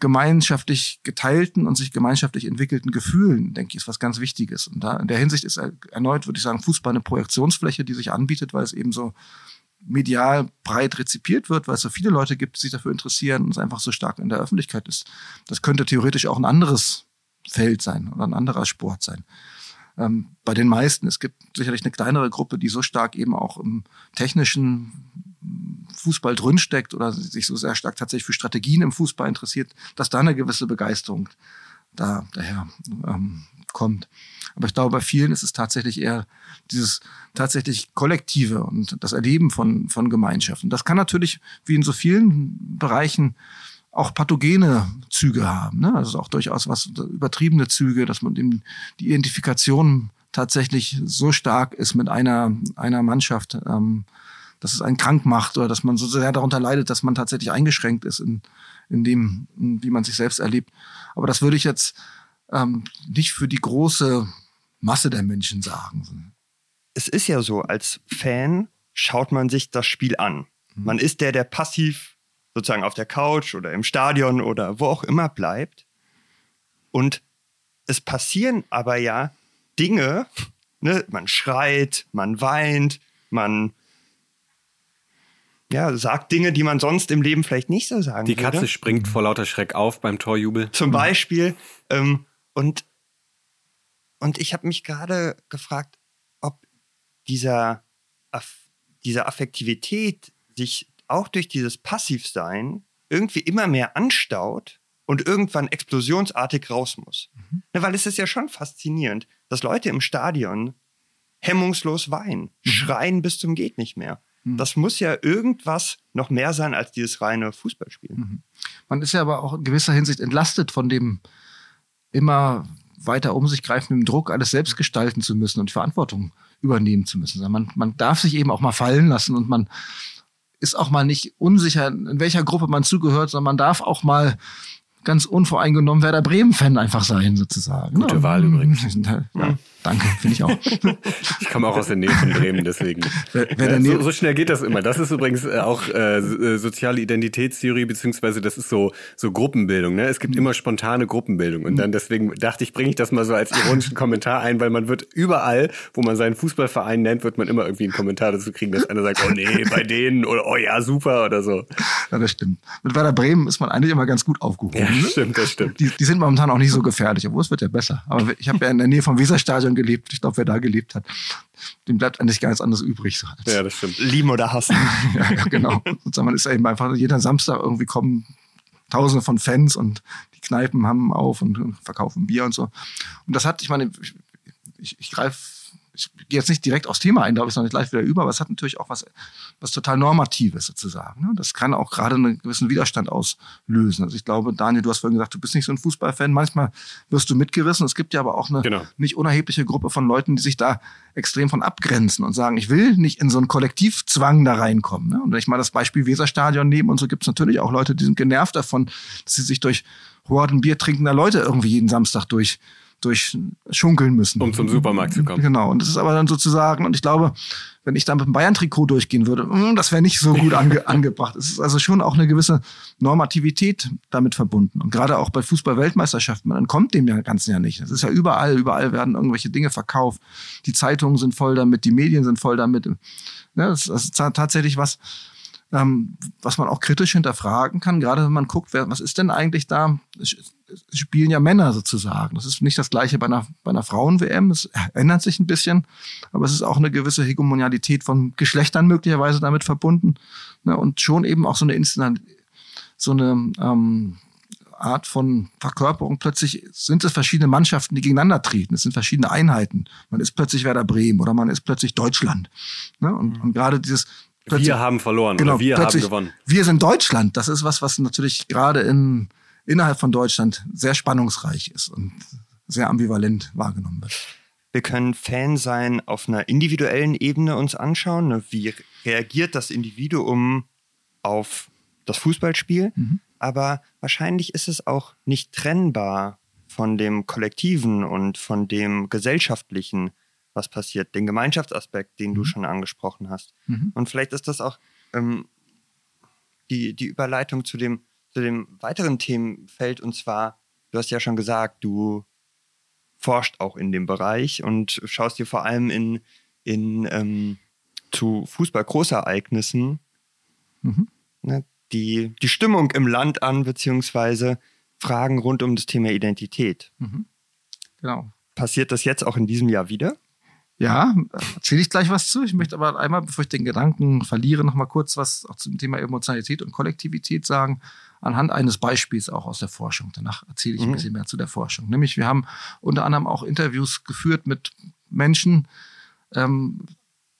Speaker 1: gemeinschaftlich geteilten und sich gemeinschaftlich entwickelten Gefühlen, denke ich, ist was ganz Wichtiges. Und da in der Hinsicht ist erneut, würde ich sagen, Fußball eine Projektionsfläche, die sich anbietet, weil es eben so medial breit rezipiert wird, weil es so viele Leute gibt, die sich dafür interessieren und es einfach so stark in der Öffentlichkeit ist. Das könnte theoretisch auch ein anderes Feld sein oder ein anderer Sport sein. Ähm, bei den meisten. Es gibt sicherlich eine kleinere Gruppe, die so stark eben auch im technischen Fußball drinsteckt oder sich so sehr stark tatsächlich für Strategien im Fußball interessiert, dass da eine gewisse Begeisterung da daher ähm, kommt. Aber ich glaube, bei vielen ist es tatsächlich eher dieses tatsächlich Kollektive und das Erleben von, von Gemeinschaften. Das kann natürlich, wie in so vielen Bereichen, auch pathogene Züge haben. Ne? Also auch durchaus was übertriebene Züge, dass man eben die Identifikation tatsächlich so stark ist mit einer, einer Mannschaft, ähm, dass es einen krank macht oder dass man so sehr darunter leidet, dass man tatsächlich eingeschränkt ist in, in dem, wie man sich selbst erlebt. Aber das würde ich jetzt ähm, nicht für die große Masse der Menschen sagen.
Speaker 5: Es ist ja so, als Fan schaut man sich das Spiel an. Mhm. Man ist der, der passiv sozusagen auf der Couch oder im Stadion oder wo auch immer bleibt. Und es passieren aber ja Dinge, ne? man schreit, man weint, man ja, sagt Dinge, die man sonst im Leben vielleicht nicht so sagen
Speaker 3: Die Katze würde. springt vor lauter Schreck auf beim Torjubel.
Speaker 5: Zum Beispiel. Ähm, und, und ich habe mich gerade gefragt, ob dieser, diese Affektivität sich auch durch dieses Passivsein irgendwie immer mehr anstaut und irgendwann explosionsartig raus muss. Mhm. Ne, weil es ist ja schon faszinierend, dass Leute im Stadion hemmungslos weinen, mhm. schreien bis zum geht nicht mehr. Mhm. Das muss ja irgendwas noch mehr sein als dieses reine Fußballspielen. Mhm.
Speaker 1: Man ist ja aber auch in gewisser Hinsicht entlastet von dem immer weiter um sich greifenden Druck, alles selbst gestalten zu müssen und Verantwortung übernehmen zu müssen. Man, man darf sich eben auch mal fallen lassen und man ist auch mal nicht unsicher, in welcher Gruppe man zugehört, sondern man darf auch mal ganz unvoreingenommen Werder Bremen-Fan einfach sein, sozusagen.
Speaker 3: Gute ja. Wahl übrigens. [laughs]
Speaker 1: Ja, danke, finde ich auch. [laughs]
Speaker 3: ich komme auch aus der Nähe von Bremen, deswegen. Wer, wer ja, so, so, schnell geht das immer. Das ist übrigens äh, auch äh, äh, soziale Identitätstheorie, beziehungsweise das ist so, so Gruppenbildung. Ne? Es gibt immer spontane Gruppenbildung. Und dann deswegen dachte ich, bringe ich das mal so als ironischen Kommentar ein, weil man wird überall, wo man seinen Fußballverein nennt, wird man immer irgendwie einen Kommentar dazu kriegen, dass einer sagt, oh nee, bei denen oder oh ja, super oder so.
Speaker 1: Ja, das stimmt. Mit Werder Bremen ist man eigentlich immer ganz gut aufgehoben. Ja,
Speaker 3: ne? stimmt, das stimmt.
Speaker 1: Die, die sind momentan auch nicht so gefährlich, obwohl es wird ja besser. Aber ich habe ja in der Nähe vom Weserstadion gelebt. Ich glaube, wer da gelebt hat, dem bleibt eigentlich gar nichts anderes übrig. So.
Speaker 3: Ja, das stimmt.
Speaker 5: Lieben oder hassen. [laughs]
Speaker 1: ja, ja, genau. [laughs] Und man ist eben einfach jeden Samstag irgendwie kommen Tausende von Fans und die Kneipen haben auf und verkaufen Bier und so. Und das hat, ich meine, ich, ich, ich greife ich gehe jetzt nicht direkt aufs Thema ein, glaube ich, sondern gleich wieder über, aber es hat natürlich auch was, was total Normatives sozusagen. Ne? Das kann auch gerade einen gewissen Widerstand auslösen. Also ich glaube, Daniel, du hast vorhin gesagt, du bist nicht so ein Fußballfan. Manchmal wirst du mitgerissen. Es gibt ja aber auch eine genau. nicht unerhebliche Gruppe von Leuten, die sich da extrem von abgrenzen und sagen, ich will nicht in so einen Kollektivzwang da reinkommen. Ne? Und wenn ich mal das Beispiel Weserstadion nehme und so gibt es natürlich auch Leute, die sind genervt davon, dass sie sich durch Horden Bier trinkender Leute irgendwie jeden Samstag durch durchschunkeln müssen.
Speaker 3: Um zum Supermarkt zu kommen.
Speaker 1: Genau. Und das ist aber dann sozusagen, und ich glaube, wenn ich da mit dem Bayern-Trikot durchgehen würde, hm, das wäre nicht so gut ange [laughs] angebracht. Es ist also schon auch eine gewisse Normativität damit verbunden. Und gerade auch bei Fußball-Weltmeisterschaften, man entkommt dem ja Ganzen ja nicht. Es ist ja überall, überall werden irgendwelche Dinge verkauft. Die Zeitungen sind voll damit, die Medien sind voll damit. Ne, das ist tatsächlich was, ähm, was man auch kritisch hinterfragen kann, gerade wenn man guckt, was ist denn eigentlich da? Spielen ja Männer sozusagen. Das ist nicht das gleiche bei einer, bei einer Frauen-WM. Es ändert sich ein bisschen, aber es ist auch eine gewisse Hegemonialität von Geschlechtern möglicherweise damit verbunden. Ne? Und schon eben auch so eine Instant, so eine ähm, Art von Verkörperung. Plötzlich sind es verschiedene Mannschaften, die gegeneinander treten. Es sind verschiedene Einheiten. Man ist plötzlich Werder Bremen oder man ist plötzlich Deutschland. Ne? Und, und gerade dieses
Speaker 3: wir haben verloren genau, wir haben gewonnen.
Speaker 1: Wir sind Deutschland. Das ist was, was natürlich gerade in, innerhalb von Deutschland sehr spannungsreich ist und sehr ambivalent wahrgenommen wird.
Speaker 5: Wir können Fan sein auf einer individuellen Ebene uns anschauen. Ne? Wie reagiert das Individuum auf das Fußballspiel? Mhm. Aber wahrscheinlich ist es auch nicht trennbar von dem Kollektiven und von dem Gesellschaftlichen was passiert, den Gemeinschaftsaspekt, den mhm. du schon angesprochen hast. Mhm. Und vielleicht ist das auch ähm, die, die Überleitung zu dem, zu dem weiteren Themenfeld, und zwar, du hast ja schon gesagt, du forscht auch in dem Bereich und schaust dir vor allem in, in ähm, zu Fußball-Großereignissen mhm. ne, die, die Stimmung im Land an, beziehungsweise Fragen rund um das Thema Identität. Mhm. Genau. Passiert das jetzt auch in diesem Jahr wieder?
Speaker 1: Ja, erzähle ich gleich was zu. Ich möchte aber einmal, bevor ich den Gedanken verliere, noch mal kurz was auch zum Thema Emotionalität und Kollektivität sagen, anhand eines Beispiels auch aus der Forschung. Danach erzähle ich mhm. ein bisschen mehr zu der Forschung. Nämlich, wir haben unter anderem auch Interviews geführt mit Menschen, ähm,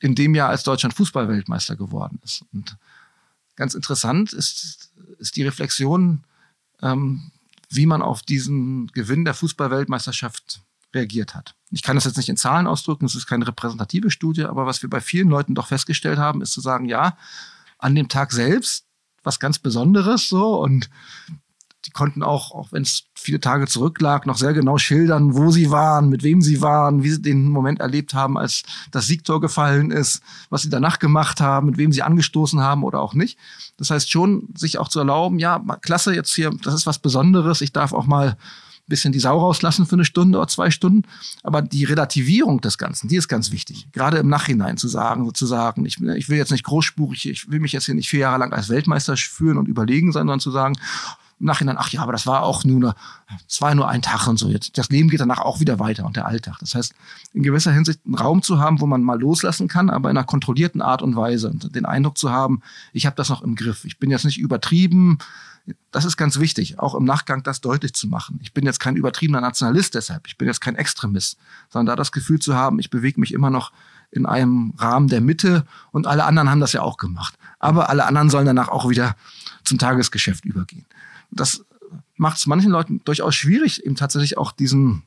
Speaker 1: in dem Jahr, als Deutschland Fußballweltmeister geworden ist. Und ganz interessant ist, ist die Reflexion, ähm, wie man auf diesen Gewinn der Fußballweltmeisterschaft reagiert hat. Ich kann das jetzt nicht in Zahlen ausdrücken, es ist keine repräsentative Studie, aber was wir bei vielen Leuten doch festgestellt haben, ist zu sagen, ja, an dem Tag selbst was ganz Besonderes so und die konnten auch, auch wenn es viele Tage zurücklag, noch sehr genau schildern, wo sie waren, mit wem sie waren, wie sie den Moment erlebt haben, als das Siegtor gefallen ist, was sie danach gemacht haben, mit wem sie angestoßen haben oder auch nicht. Das heißt schon, sich auch zu erlauben, ja, klasse, jetzt hier, das ist was Besonderes, ich darf auch mal bisschen die Sau rauslassen für eine Stunde oder zwei Stunden. Aber die Relativierung des Ganzen, die ist ganz wichtig. Gerade im Nachhinein zu sagen, sozusagen, ich, ich will jetzt nicht großspurig, ich will mich jetzt hier nicht vier Jahre lang als Weltmeister führen und überlegen, sondern zu sagen, im Nachhinein, ach ja, aber das war auch nur, es war nur ein Tag und so. Jetzt, das Leben geht danach auch wieder weiter und der Alltag. Das heißt, in gewisser Hinsicht einen Raum zu haben, wo man mal loslassen kann, aber in einer kontrollierten Art und Weise und den Eindruck zu haben, ich habe das noch im Griff. Ich bin jetzt nicht übertrieben. Das ist ganz wichtig, auch im Nachgang das deutlich zu machen. Ich bin jetzt kein übertriebener Nationalist deshalb. Ich bin jetzt kein Extremist, sondern da das Gefühl zu haben, ich bewege mich immer noch in einem Rahmen der Mitte und alle anderen haben das ja auch gemacht. Aber alle anderen sollen danach auch wieder zum Tagesgeschäft übergehen. Das macht es manchen Leuten durchaus schwierig, eben tatsächlich auch diesen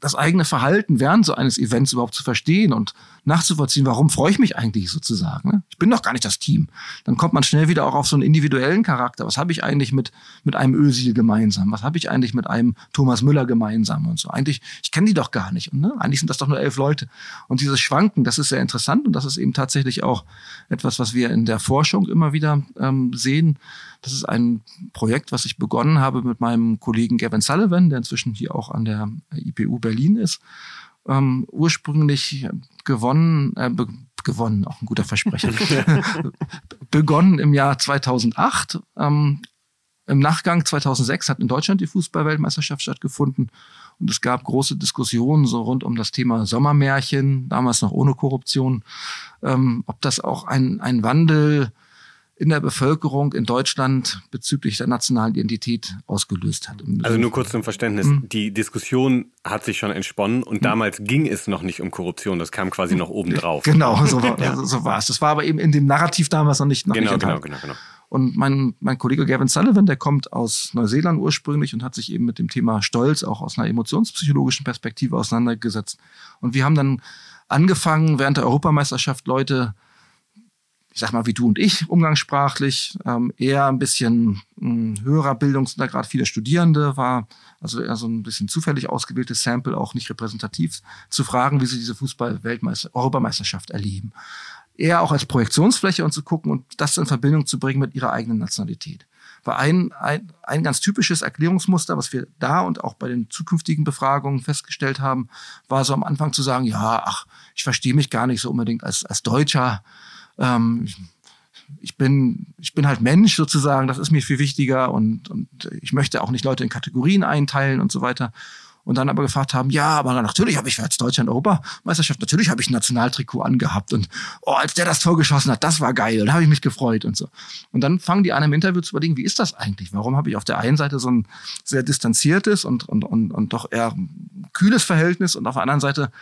Speaker 1: das eigene Verhalten während so eines Events überhaupt zu verstehen und nachzuvollziehen, warum freue ich mich eigentlich sozusagen. Ne? Ich bin doch gar nicht das Team. Dann kommt man schnell wieder auch auf so einen individuellen Charakter. Was habe ich eigentlich mit, mit einem Ösil gemeinsam? Was habe ich eigentlich mit einem Thomas Müller gemeinsam und so? Eigentlich, ich kenne die doch gar nicht. Und, ne? Eigentlich sind das doch nur elf Leute. Und dieses Schwanken, das ist sehr interessant und das ist eben tatsächlich auch etwas, was wir in der Forschung immer wieder ähm, sehen. Das ist ein Projekt, was ich begonnen habe mit meinem Kollegen Gavin Sullivan, der inzwischen hier auch an der IPU Berlin ist. Ähm, ursprünglich gewonnen, äh, be gewonnen, auch ein guter Versprecher, [laughs] begonnen im Jahr 2008. Ähm, Im Nachgang 2006 hat in Deutschland die Fußballweltmeisterschaft stattgefunden und es gab große Diskussionen so rund um das Thema Sommermärchen, damals noch ohne Korruption, ähm, ob das auch ein, ein Wandel in der Bevölkerung in Deutschland bezüglich der nationalen Identität ausgelöst hat.
Speaker 3: Also nur kurz zum Verständnis. Mhm. Die Diskussion hat sich schon entsponnen und mhm. damals ging es noch nicht um Korruption. Das kam quasi noch oben drauf. [laughs]
Speaker 1: Genau, so war, [laughs] ja. so war es. Das war aber eben in dem Narrativ damals noch nicht. Noch
Speaker 3: genau,
Speaker 1: nicht
Speaker 3: genau, genau, genau.
Speaker 1: Und mein, mein Kollege Gavin Sullivan, der kommt aus Neuseeland ursprünglich und hat sich eben mit dem Thema Stolz auch aus einer emotionspsychologischen Perspektive auseinandergesetzt. Und wir haben dann angefangen, während der Europameisterschaft Leute ich sag mal, wie du und ich umgangssprachlich, ähm, eher ein bisschen mh, hm, höherer Bildungsgrad, viele Studierende war, also eher so ein bisschen zufällig ausgewähltes Sample, auch nicht repräsentativ, zu fragen, wie sie diese Fußball-Weltmeister, Europameisterschaft erleben. Eher auch als Projektionsfläche und zu gucken und das in Verbindung zu bringen mit ihrer eigenen Nationalität. War ein, ein, ein ganz typisches Erklärungsmuster, was wir da und auch bei den zukünftigen Befragungen festgestellt haben, war so am Anfang zu sagen, ja, ach, ich verstehe mich gar nicht so unbedingt als, als Deutscher ähm, ich bin, ich bin halt Mensch sozusagen, das ist mir viel wichtiger und, und ich möchte auch nicht Leute in Kategorien einteilen und so weiter. Und dann aber gefragt haben, ja, aber natürlich habe ich als Deutschland Europameisterschaft, natürlich habe ich ein Nationaltrikot angehabt und oh, als der das Tor geschossen hat, das war geil, da habe ich mich gefreut und so. Und dann fangen die an im Interview zu überlegen, wie ist das eigentlich? Warum habe ich auf der einen Seite so ein sehr distanziertes und, und, und, und doch eher kühles Verhältnis und auf der anderen Seite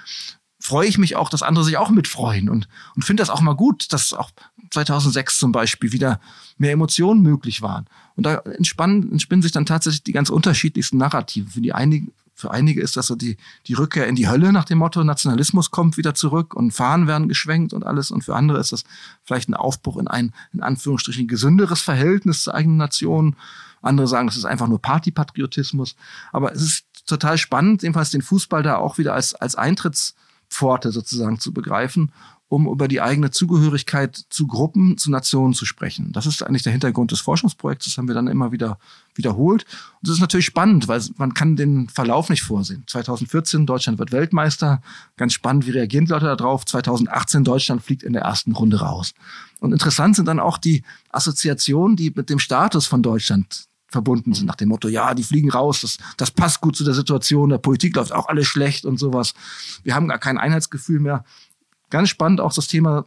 Speaker 1: freue ich mich auch, dass andere sich auch mitfreuen und, und finde das auch mal gut, dass auch 2006 zum Beispiel wieder mehr Emotionen möglich waren. Und da entspannen, entspinnen sich dann tatsächlich die ganz unterschiedlichsten Narrative. Für die einigen, für einige ist das so die, die Rückkehr in die Hölle nach dem Motto, Nationalismus kommt wieder zurück und Fahnen werden geschwenkt und alles. Und für andere ist das vielleicht ein Aufbruch in ein, in Anführungsstrichen, gesünderes Verhältnis zur eigenen Nation. Andere sagen, das ist einfach nur Partypatriotismus. Aber es ist total spannend, jedenfalls den Fußball da auch wieder als, als Eintritts Pforte sozusagen zu begreifen, um über die eigene Zugehörigkeit zu Gruppen, zu Nationen zu sprechen. Das ist eigentlich der Hintergrund des Forschungsprojekts. Das haben wir dann immer wieder wiederholt. Und das ist natürlich spannend, weil man kann den Verlauf nicht vorsehen. 2014 Deutschland wird Weltmeister. Ganz spannend, wie reagieren die Leute darauf? 2018 Deutschland fliegt in der ersten Runde raus. Und interessant sind dann auch die Assoziationen, die mit dem Status von Deutschland verbunden sind, nach dem Motto, ja, die fliegen raus, das, das passt gut zu der Situation, der Politik läuft auch alles schlecht und sowas. Wir haben gar kein Einheitsgefühl mehr. Ganz spannend auch das Thema,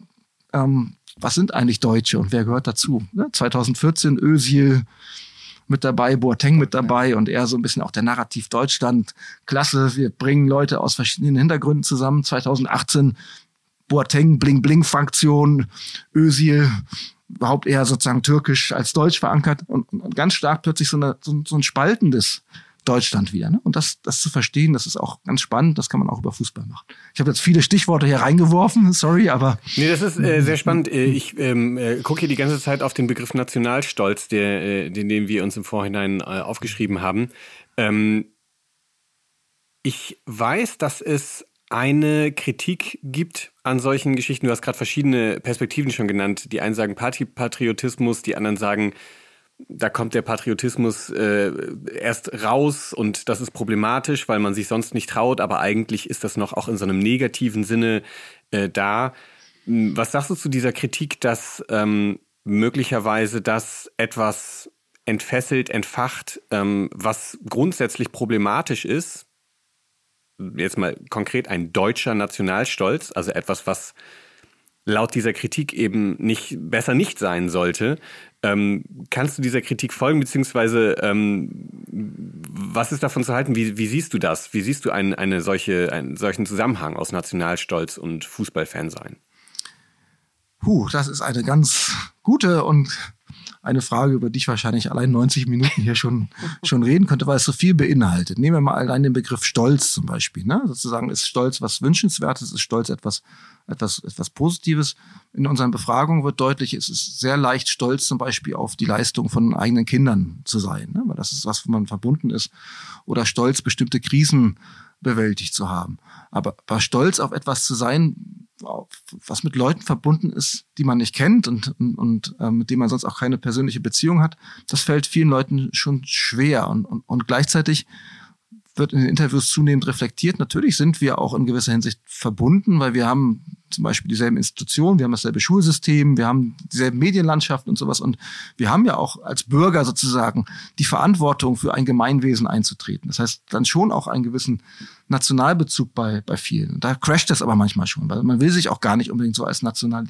Speaker 1: ähm, was sind eigentlich Deutsche und wer gehört dazu? Ne? 2014 Özil mit dabei, Boateng mit dabei und eher so ein bisschen auch der Narrativ Deutschland. Klasse, wir bringen Leute aus verschiedenen Hintergründen zusammen. 2018 Boateng, Bling-Bling-Funktion, Özil, überhaupt eher sozusagen türkisch als deutsch verankert und, und ganz stark plötzlich so, eine, so, so ein spaltendes Deutschland wieder. Ne? Und das, das zu verstehen, das ist auch ganz spannend, das kann man auch über Fußball machen. Ich habe jetzt viele Stichworte hier reingeworfen, [laughs] sorry, aber.
Speaker 3: Nee, das ist äh, sehr spannend. Äh, ich ähm, äh, gucke hier die ganze Zeit auf den Begriff Nationalstolz, der, äh, den, den wir uns im Vorhinein äh, aufgeschrieben haben. Ähm, ich weiß, dass es eine Kritik gibt an solchen Geschichten. Du hast gerade verschiedene Perspektiven schon genannt. Die einen sagen Patriotismus, die anderen sagen, da kommt der Patriotismus äh, erst raus und das ist problematisch, weil man sich sonst nicht traut, aber eigentlich ist das noch auch in so einem negativen Sinne äh, da. Was sagst du zu dieser Kritik, dass ähm, möglicherweise das etwas entfesselt, entfacht, ähm, was grundsätzlich problematisch ist. Jetzt mal konkret ein deutscher Nationalstolz, also etwas, was laut dieser Kritik eben nicht besser nicht sein sollte. Ähm, kannst du dieser Kritik folgen, beziehungsweise ähm, was ist davon zu halten? Wie, wie siehst du das? Wie siehst du ein, eine solche, einen solchen Zusammenhang aus Nationalstolz und Fußballfan sein?
Speaker 1: Puh, das ist eine ganz gute und eine Frage, über die ich wahrscheinlich allein 90 Minuten hier schon, schon reden könnte, weil es so viel beinhaltet. Nehmen wir mal allein den Begriff Stolz zum Beispiel. Ne? Sozusagen ist Stolz was Wünschenswertes, ist Stolz etwas, etwas, etwas Positives. In unseren Befragungen wird deutlich, es ist sehr leicht, stolz zum Beispiel auf die Leistung von eigenen Kindern zu sein, ne? weil das ist was, wo man verbunden ist. Oder stolz, bestimmte Krisen bewältigt zu haben. Aber, aber stolz auf etwas zu sein, was mit Leuten verbunden ist, die man nicht kennt und, und, und äh, mit denen man sonst auch keine persönliche Beziehung hat, das fällt vielen Leuten schon schwer. Und, und, und gleichzeitig wird in den Interviews zunehmend reflektiert. Natürlich sind wir auch in gewisser Hinsicht verbunden, weil wir haben zum Beispiel dieselben Institutionen, wir haben dasselbe Schulsystem, wir haben dieselben Medienlandschaften und sowas. Und wir haben ja auch als Bürger sozusagen die Verantwortung für ein Gemeinwesen einzutreten. Das heißt, dann schon auch einen gewissen Nationalbezug bei, bei vielen. Da crasht das aber manchmal schon, weil man will sich auch gar nicht unbedingt so als national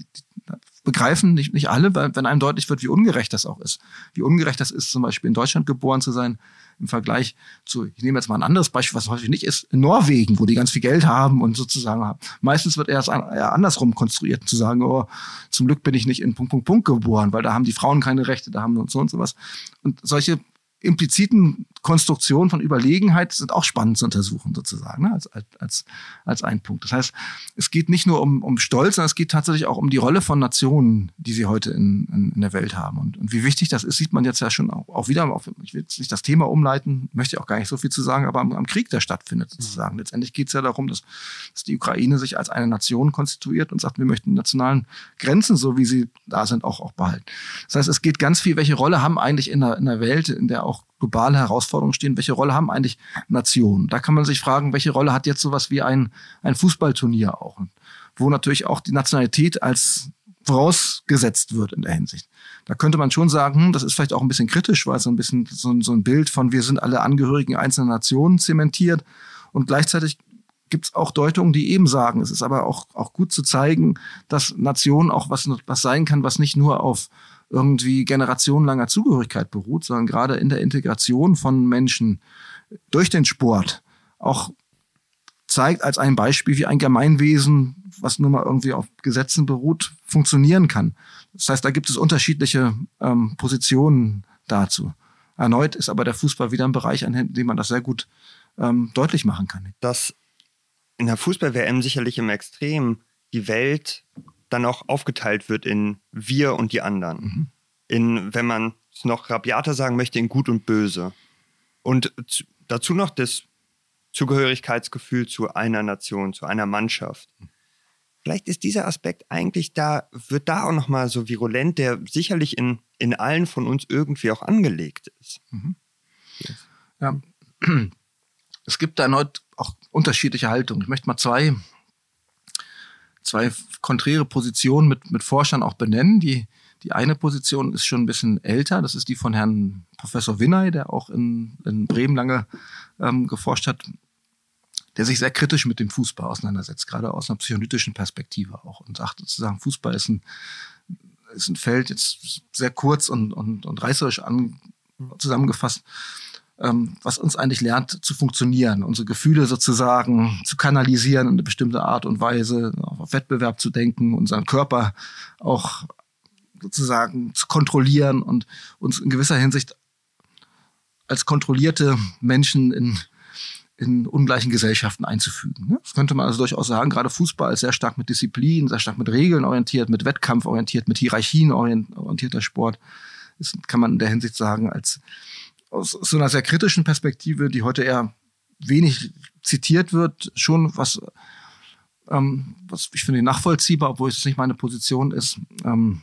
Speaker 1: begreifen, nicht, nicht alle, weil wenn einem deutlich wird, wie ungerecht das auch ist. Wie ungerecht das ist, zum Beispiel in Deutschland geboren zu sein, im Vergleich zu, ich nehme jetzt mal ein anderes Beispiel, was häufig nicht ist, in Norwegen, wo die ganz viel Geld haben und sozusagen haben. Meistens wird eher, eher andersrum konstruiert, zu sagen, oh, zum Glück bin ich nicht in Punkt, Punkt, Punkt geboren, weil da haben die Frauen keine Rechte, da haben und so und sowas. Und solche impliziten Konstruktionen von Überlegenheit sind auch spannend zu untersuchen, sozusagen, ne? als, als, als ein Punkt. Das heißt, es geht nicht nur um, um Stolz, sondern es geht tatsächlich auch um die Rolle von Nationen, die sie heute in, in, in der Welt haben. Und, und wie wichtig das ist, sieht man jetzt ja schon auch, auch wieder, auf, ich will jetzt nicht das Thema umleiten, möchte auch gar nicht so viel zu sagen, aber am, am Krieg, der stattfindet, sozusagen. Mhm. Letztendlich geht es ja darum, dass, dass die Ukraine sich als eine Nation konstituiert und sagt, wir möchten nationalen Grenzen, so wie sie da sind, auch, auch behalten. Das heißt, es geht ganz viel, welche Rolle haben eigentlich in der, in der Welt, in der auch globale Herausforderungen stehen, welche Rolle haben eigentlich Nationen? Da kann man sich fragen, welche Rolle hat jetzt sowas wie ein, ein Fußballturnier auch, wo natürlich auch die Nationalität als vorausgesetzt wird in der Hinsicht. Da könnte man schon sagen, hm, das ist vielleicht auch ein bisschen kritisch, weil es so ein bisschen so, so ein Bild von wir sind alle Angehörigen einzelner Nationen zementiert und gleichzeitig gibt es auch Deutungen, die eben sagen, es ist aber auch, auch gut zu zeigen, dass Nationen auch was, was sein kann, was nicht nur auf irgendwie generationenlanger Zugehörigkeit beruht, sondern gerade in der Integration von Menschen durch den Sport auch zeigt als ein Beispiel, wie ein Gemeinwesen, was nur mal irgendwie auf Gesetzen beruht, funktionieren kann. Das heißt, da gibt es unterschiedliche ähm, Positionen dazu. Erneut ist aber der Fußball wieder ein Bereich, an dem man das sehr gut ähm, deutlich machen kann.
Speaker 5: Dass in der Fußball-WM sicherlich im Extrem die Welt dann auch aufgeteilt wird in wir und die anderen. Mhm. In, wenn man es noch rabiater sagen möchte, in gut und böse. Und dazu noch das Zugehörigkeitsgefühl zu einer Nation, zu einer Mannschaft. Vielleicht ist dieser Aspekt eigentlich da, wird da auch nochmal so virulent, der sicherlich in, in allen von uns irgendwie auch angelegt ist. Mhm.
Speaker 1: Ja. [clears throat] Es gibt da erneut auch unterschiedliche Haltungen. Ich möchte mal zwei zwei konträre Positionen mit, mit Forschern auch benennen. Die, die eine Position ist schon ein bisschen älter. Das ist die von Herrn Professor Winney, der auch in, in Bremen lange ähm, geforscht hat, der sich sehr kritisch mit dem Fußball auseinandersetzt, gerade aus einer psychoanalytischen Perspektive auch und sagt sozusagen, Fußball ist ein, ist ein Feld, jetzt sehr kurz und, und, und reißerisch an, zusammengefasst, was uns eigentlich lernt zu funktionieren, unsere Gefühle sozusagen zu kanalisieren in eine bestimmte Art und Weise, auf Wettbewerb zu denken, unseren Körper auch sozusagen zu kontrollieren und uns in gewisser Hinsicht als kontrollierte Menschen in, in ungleichen Gesellschaften einzufügen. Ne? Das könnte man also durchaus sagen, gerade Fußball ist sehr stark mit Disziplin, sehr stark mit Regeln orientiert, mit Wettkampf orientiert, mit Hierarchien orientierter Sport. Das kann man in der Hinsicht sagen, als aus so einer sehr kritischen Perspektive, die heute eher wenig zitiert wird, schon was, ähm, was ich finde nachvollziehbar, obwohl es nicht meine Position ist, ähm,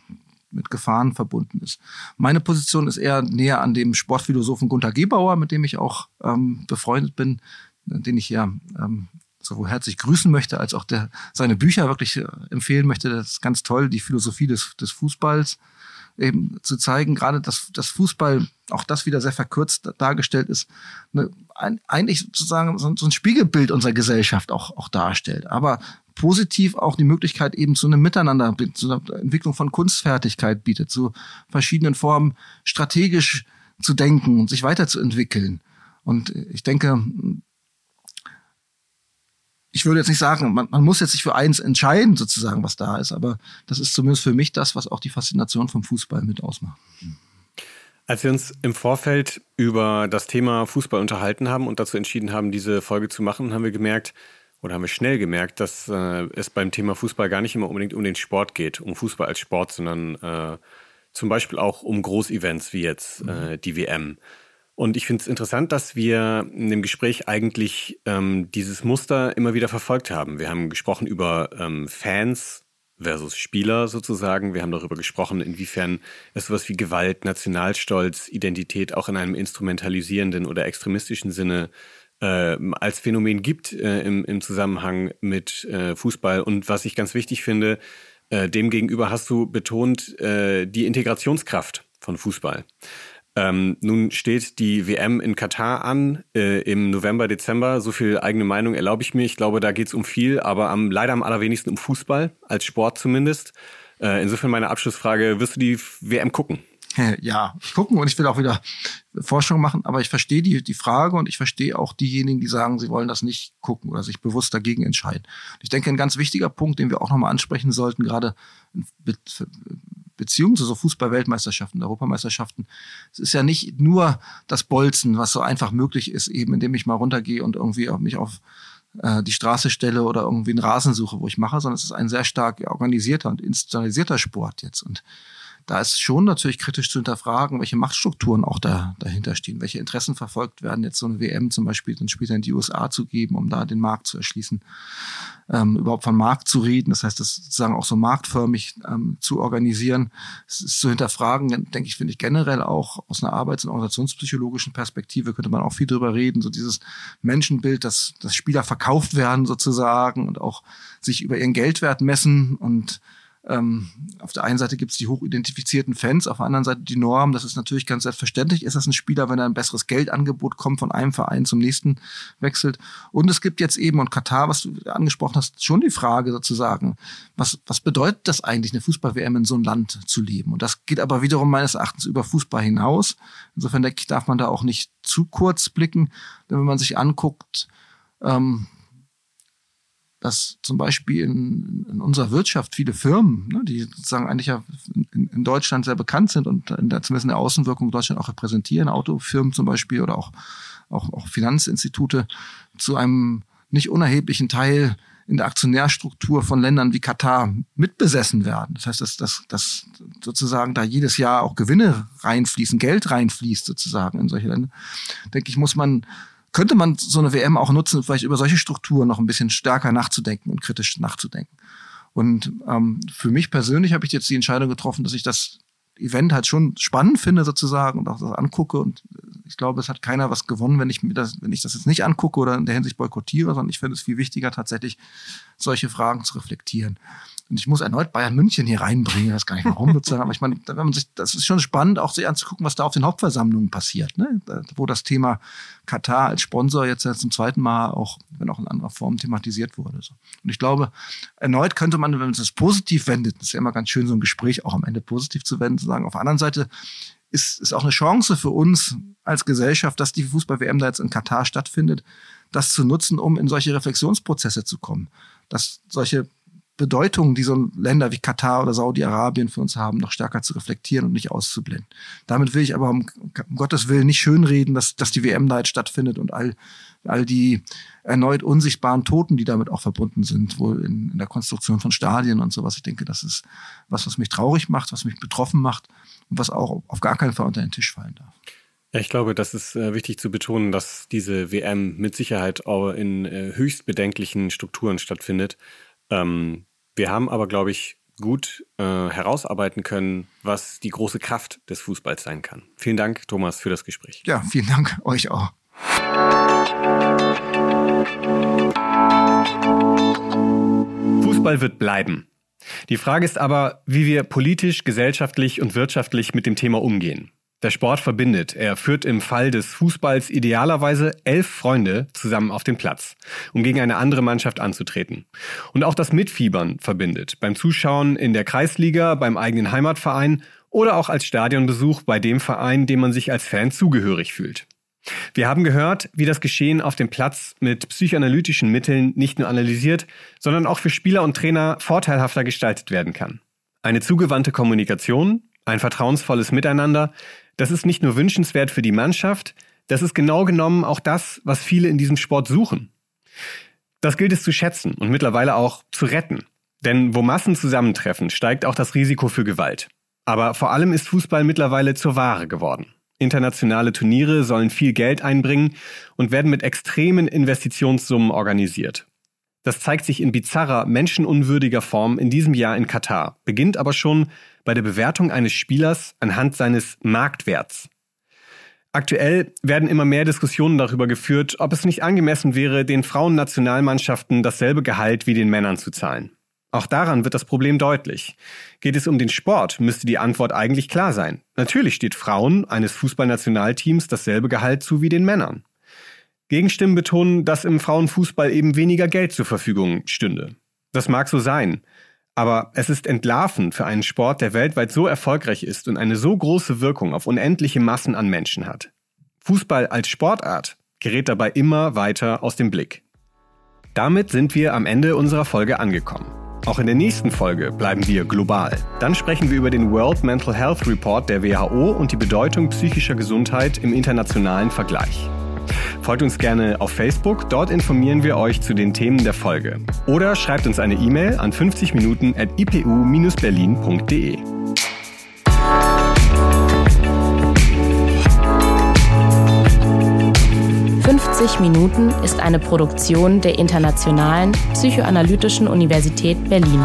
Speaker 1: mit Gefahren verbunden ist. Meine Position ist eher näher an dem Sportphilosophen Gunther Gebauer, mit dem ich auch ähm, befreundet bin, den ich ja ähm, sowohl herzlich grüßen möchte, als auch der, seine Bücher wirklich äh, empfehlen möchte. Das ist ganz toll, die Philosophie des, des Fußballs eben zu zeigen, gerade dass das Fußball, auch das wieder sehr verkürzt dargestellt ist, eine, ein, eigentlich sozusagen so, so ein Spiegelbild unserer Gesellschaft auch, auch darstellt. Aber positiv auch die Möglichkeit eben zu einem Miteinander, zu einer Entwicklung von Kunstfertigkeit bietet, zu verschiedenen Formen strategisch zu denken und sich weiterzuentwickeln. Und ich denke, ich würde jetzt nicht sagen, man, man muss jetzt sich für eins entscheiden, sozusagen, was da ist, aber das ist zumindest für mich das, was auch die Faszination vom Fußball mit ausmacht.
Speaker 3: Als wir uns im Vorfeld über das Thema Fußball unterhalten haben und dazu entschieden haben, diese Folge zu machen, haben wir gemerkt, oder haben wir schnell gemerkt, dass äh, es beim Thema Fußball gar nicht immer unbedingt um den Sport geht, um Fußball als Sport, sondern äh, zum Beispiel auch um Großevents wie jetzt äh, die WM. Und ich finde es interessant, dass wir in dem Gespräch eigentlich ähm, dieses Muster immer wieder verfolgt haben. Wir haben gesprochen über ähm, Fans versus Spieler sozusagen. Wir haben darüber gesprochen, inwiefern es sowas wie Gewalt, Nationalstolz, Identität auch in einem instrumentalisierenden oder extremistischen Sinne äh, als Phänomen gibt äh, im, im Zusammenhang mit äh, Fußball. Und was ich ganz wichtig finde, äh, demgegenüber hast du betont äh, die Integrationskraft von Fußball. Ähm, nun steht die WM in Katar an äh, im November, Dezember. So viel eigene Meinung erlaube ich mir. Ich glaube, da geht es um viel, aber am, leider am allerwenigsten um Fußball, als Sport zumindest. Äh, insofern meine Abschlussfrage, wirst du die WM gucken?
Speaker 1: Ja, gucken und ich will auch wieder Forschung machen, aber ich verstehe die, die Frage und ich verstehe auch diejenigen, die sagen, sie wollen das nicht gucken oder sich bewusst dagegen entscheiden. Ich denke, ein ganz wichtiger Punkt, den wir auch nochmal ansprechen sollten, gerade Beziehung zu so Fußball-Weltmeisterschaften, Europameisterschaften. Es ist ja nicht nur das Bolzen, was so einfach möglich ist, eben indem ich mal runtergehe und irgendwie mich auf äh, die Straße stelle oder irgendwie einen Rasen suche, wo ich mache, sondern es ist ein sehr stark organisierter und institutionalisierter Sport jetzt. Und da ist schon natürlich kritisch zu hinterfragen, welche Machtstrukturen auch da, dahinter stehen, welche Interessen verfolgt werden, jetzt so eine WM zum Beispiel dann später in die USA zu geben, um da den Markt zu erschließen, ähm, überhaupt von Markt zu reden, das heißt, das sozusagen auch so marktförmig ähm, zu organisieren, es ist zu hinterfragen, denke ich, finde ich generell auch aus einer arbeits- und organisationspsychologischen Perspektive könnte man auch viel drüber reden, so dieses Menschenbild, dass, dass Spieler verkauft werden sozusagen und auch sich über ihren Geldwert messen und ähm, auf der einen Seite gibt es die hochidentifizierten Fans, auf der anderen Seite die Norm. Das ist natürlich ganz selbstverständlich. Ist das ein Spieler, wenn er ein besseres Geldangebot kommt, von einem Verein zum nächsten wechselt? Und es gibt jetzt eben, und Katar, was du angesprochen hast, schon die Frage sozusagen, was, was bedeutet das eigentlich, eine Fußball-WM in so einem Land zu leben? Und das geht aber wiederum meines Erachtens über Fußball hinaus. Insofern denke ich, darf man da auch nicht zu kurz blicken. Denn wenn man sich anguckt, ähm, dass zum Beispiel in, in unserer Wirtschaft viele Firmen, ne, die sozusagen eigentlich ja in, in, Deutschland sehr bekannt sind und in der, zumindest in der Außenwirkung Deutschland auch repräsentieren, Autofirmen zum Beispiel oder auch, auch, auch Finanzinstitute, zu einem nicht unerheblichen Teil in der Aktionärstruktur von Ländern wie Katar mitbesessen werden. Das heißt, dass, dass, dass sozusagen da jedes Jahr auch Gewinne reinfließen, Geld reinfließt sozusagen in solche Länder, denke ich, muss man könnte man so eine WM auch nutzen, vielleicht über solche Strukturen noch ein bisschen stärker nachzudenken und kritisch nachzudenken. Und ähm, für mich persönlich habe ich jetzt die Entscheidung getroffen, dass ich das Event halt schon spannend finde sozusagen und auch das angucke. Und ich glaube, es hat keiner was gewonnen, wenn ich mir das, wenn ich das jetzt nicht angucke oder in der Hinsicht boykottiere, sondern ich finde es viel wichtiger, tatsächlich solche Fragen zu reflektieren. Und ich muss erneut Bayern München hier reinbringen, ich weiß gar nicht warum sozusagen, aber ich meine, wenn man sich, das ist schon spannend, auch sich anzugucken, was da auf den Hauptversammlungen passiert, ne? wo das Thema Katar als Sponsor jetzt zum zweiten Mal auch, wenn auch in anderer Form thematisiert wurde. Und ich glaube, erneut könnte man, wenn man es positiv wendet, das ist ja immer ganz schön, so ein Gespräch auch am Ende positiv zu wenden, zu sagen, auf der anderen Seite ist, ist auch eine Chance für uns als Gesellschaft, dass die Fußball-WM da jetzt in Katar stattfindet, das zu nutzen, um in solche Reflexionsprozesse zu kommen. Dass solche Bedeutung, die so Länder wie Katar oder Saudi-Arabien für uns haben, noch stärker zu reflektieren und nicht auszublenden. Damit will ich aber um, um Gottes Willen nicht schönreden, dass, dass die WM da jetzt stattfindet und all, all die erneut unsichtbaren Toten, die damit auch verbunden sind, wohl in, in der Konstruktion von Stadien und sowas. Ich denke, das ist was, was mich traurig macht, was mich betroffen macht und was auch auf gar keinen Fall unter den Tisch fallen darf.
Speaker 3: Ja, ich glaube, das ist äh, wichtig zu betonen, dass diese WM mit Sicherheit auch in äh, höchst bedenklichen Strukturen stattfindet. Ähm, wir haben aber, glaube ich, gut äh, herausarbeiten können, was die große Kraft des Fußballs sein kann. Vielen Dank, Thomas, für das Gespräch.
Speaker 1: Ja, vielen Dank euch auch.
Speaker 3: Fußball wird bleiben. Die Frage ist aber, wie wir politisch, gesellschaftlich und wirtschaftlich mit dem Thema umgehen. Der Sport verbindet. Er führt im Fall des Fußballs idealerweise elf Freunde zusammen auf den Platz, um gegen eine andere Mannschaft anzutreten. Und auch das Mitfiebern verbindet. Beim Zuschauen in der Kreisliga, beim eigenen Heimatverein oder auch als Stadionbesuch bei dem Verein, dem man sich als Fan zugehörig fühlt. Wir haben gehört, wie das Geschehen auf dem Platz mit psychoanalytischen Mitteln nicht nur analysiert, sondern auch für Spieler und Trainer vorteilhafter gestaltet werden kann. Eine zugewandte Kommunikation, ein vertrauensvolles Miteinander, das ist nicht nur wünschenswert für die Mannschaft, das ist genau genommen auch das, was viele in diesem Sport suchen. Das gilt es zu schätzen und mittlerweile auch zu retten. Denn wo Massen zusammentreffen, steigt auch das Risiko für Gewalt. Aber vor allem ist Fußball mittlerweile zur Ware geworden. Internationale Turniere sollen viel Geld einbringen und werden mit extremen Investitionssummen organisiert. Das zeigt sich in bizarrer, menschenunwürdiger Form in diesem Jahr in Katar, beginnt aber schon bei der Bewertung eines Spielers anhand seines Marktwerts. Aktuell werden immer mehr Diskussionen darüber geführt, ob es nicht angemessen wäre, den Frauennationalmannschaften dasselbe Gehalt wie den Männern zu zahlen. Auch daran wird das Problem deutlich. Geht es um den Sport, müsste die Antwort eigentlich klar sein. Natürlich steht Frauen eines Fußballnationalteams dasselbe Gehalt zu wie den Männern. Gegenstimmen betonen, dass im Frauenfußball eben weniger Geld zur Verfügung stünde. Das mag so sein, aber es ist entlarvend für einen Sport, der weltweit so erfolgreich ist und eine so große Wirkung auf unendliche Massen an Menschen hat. Fußball als Sportart gerät dabei immer weiter aus dem Blick. Damit sind wir am Ende unserer Folge angekommen. Auch in der nächsten Folge bleiben wir global. Dann sprechen wir über den World Mental Health Report der WHO und die Bedeutung psychischer Gesundheit im internationalen Vergleich. Folgt uns gerne auf Facebook, dort informieren wir euch zu den Themen der Folge. Oder schreibt uns eine E-Mail an 50 Minuten at ipu-berlin.de.
Speaker 2: 50 Minuten ist eine Produktion der Internationalen Psychoanalytischen Universität Berlin.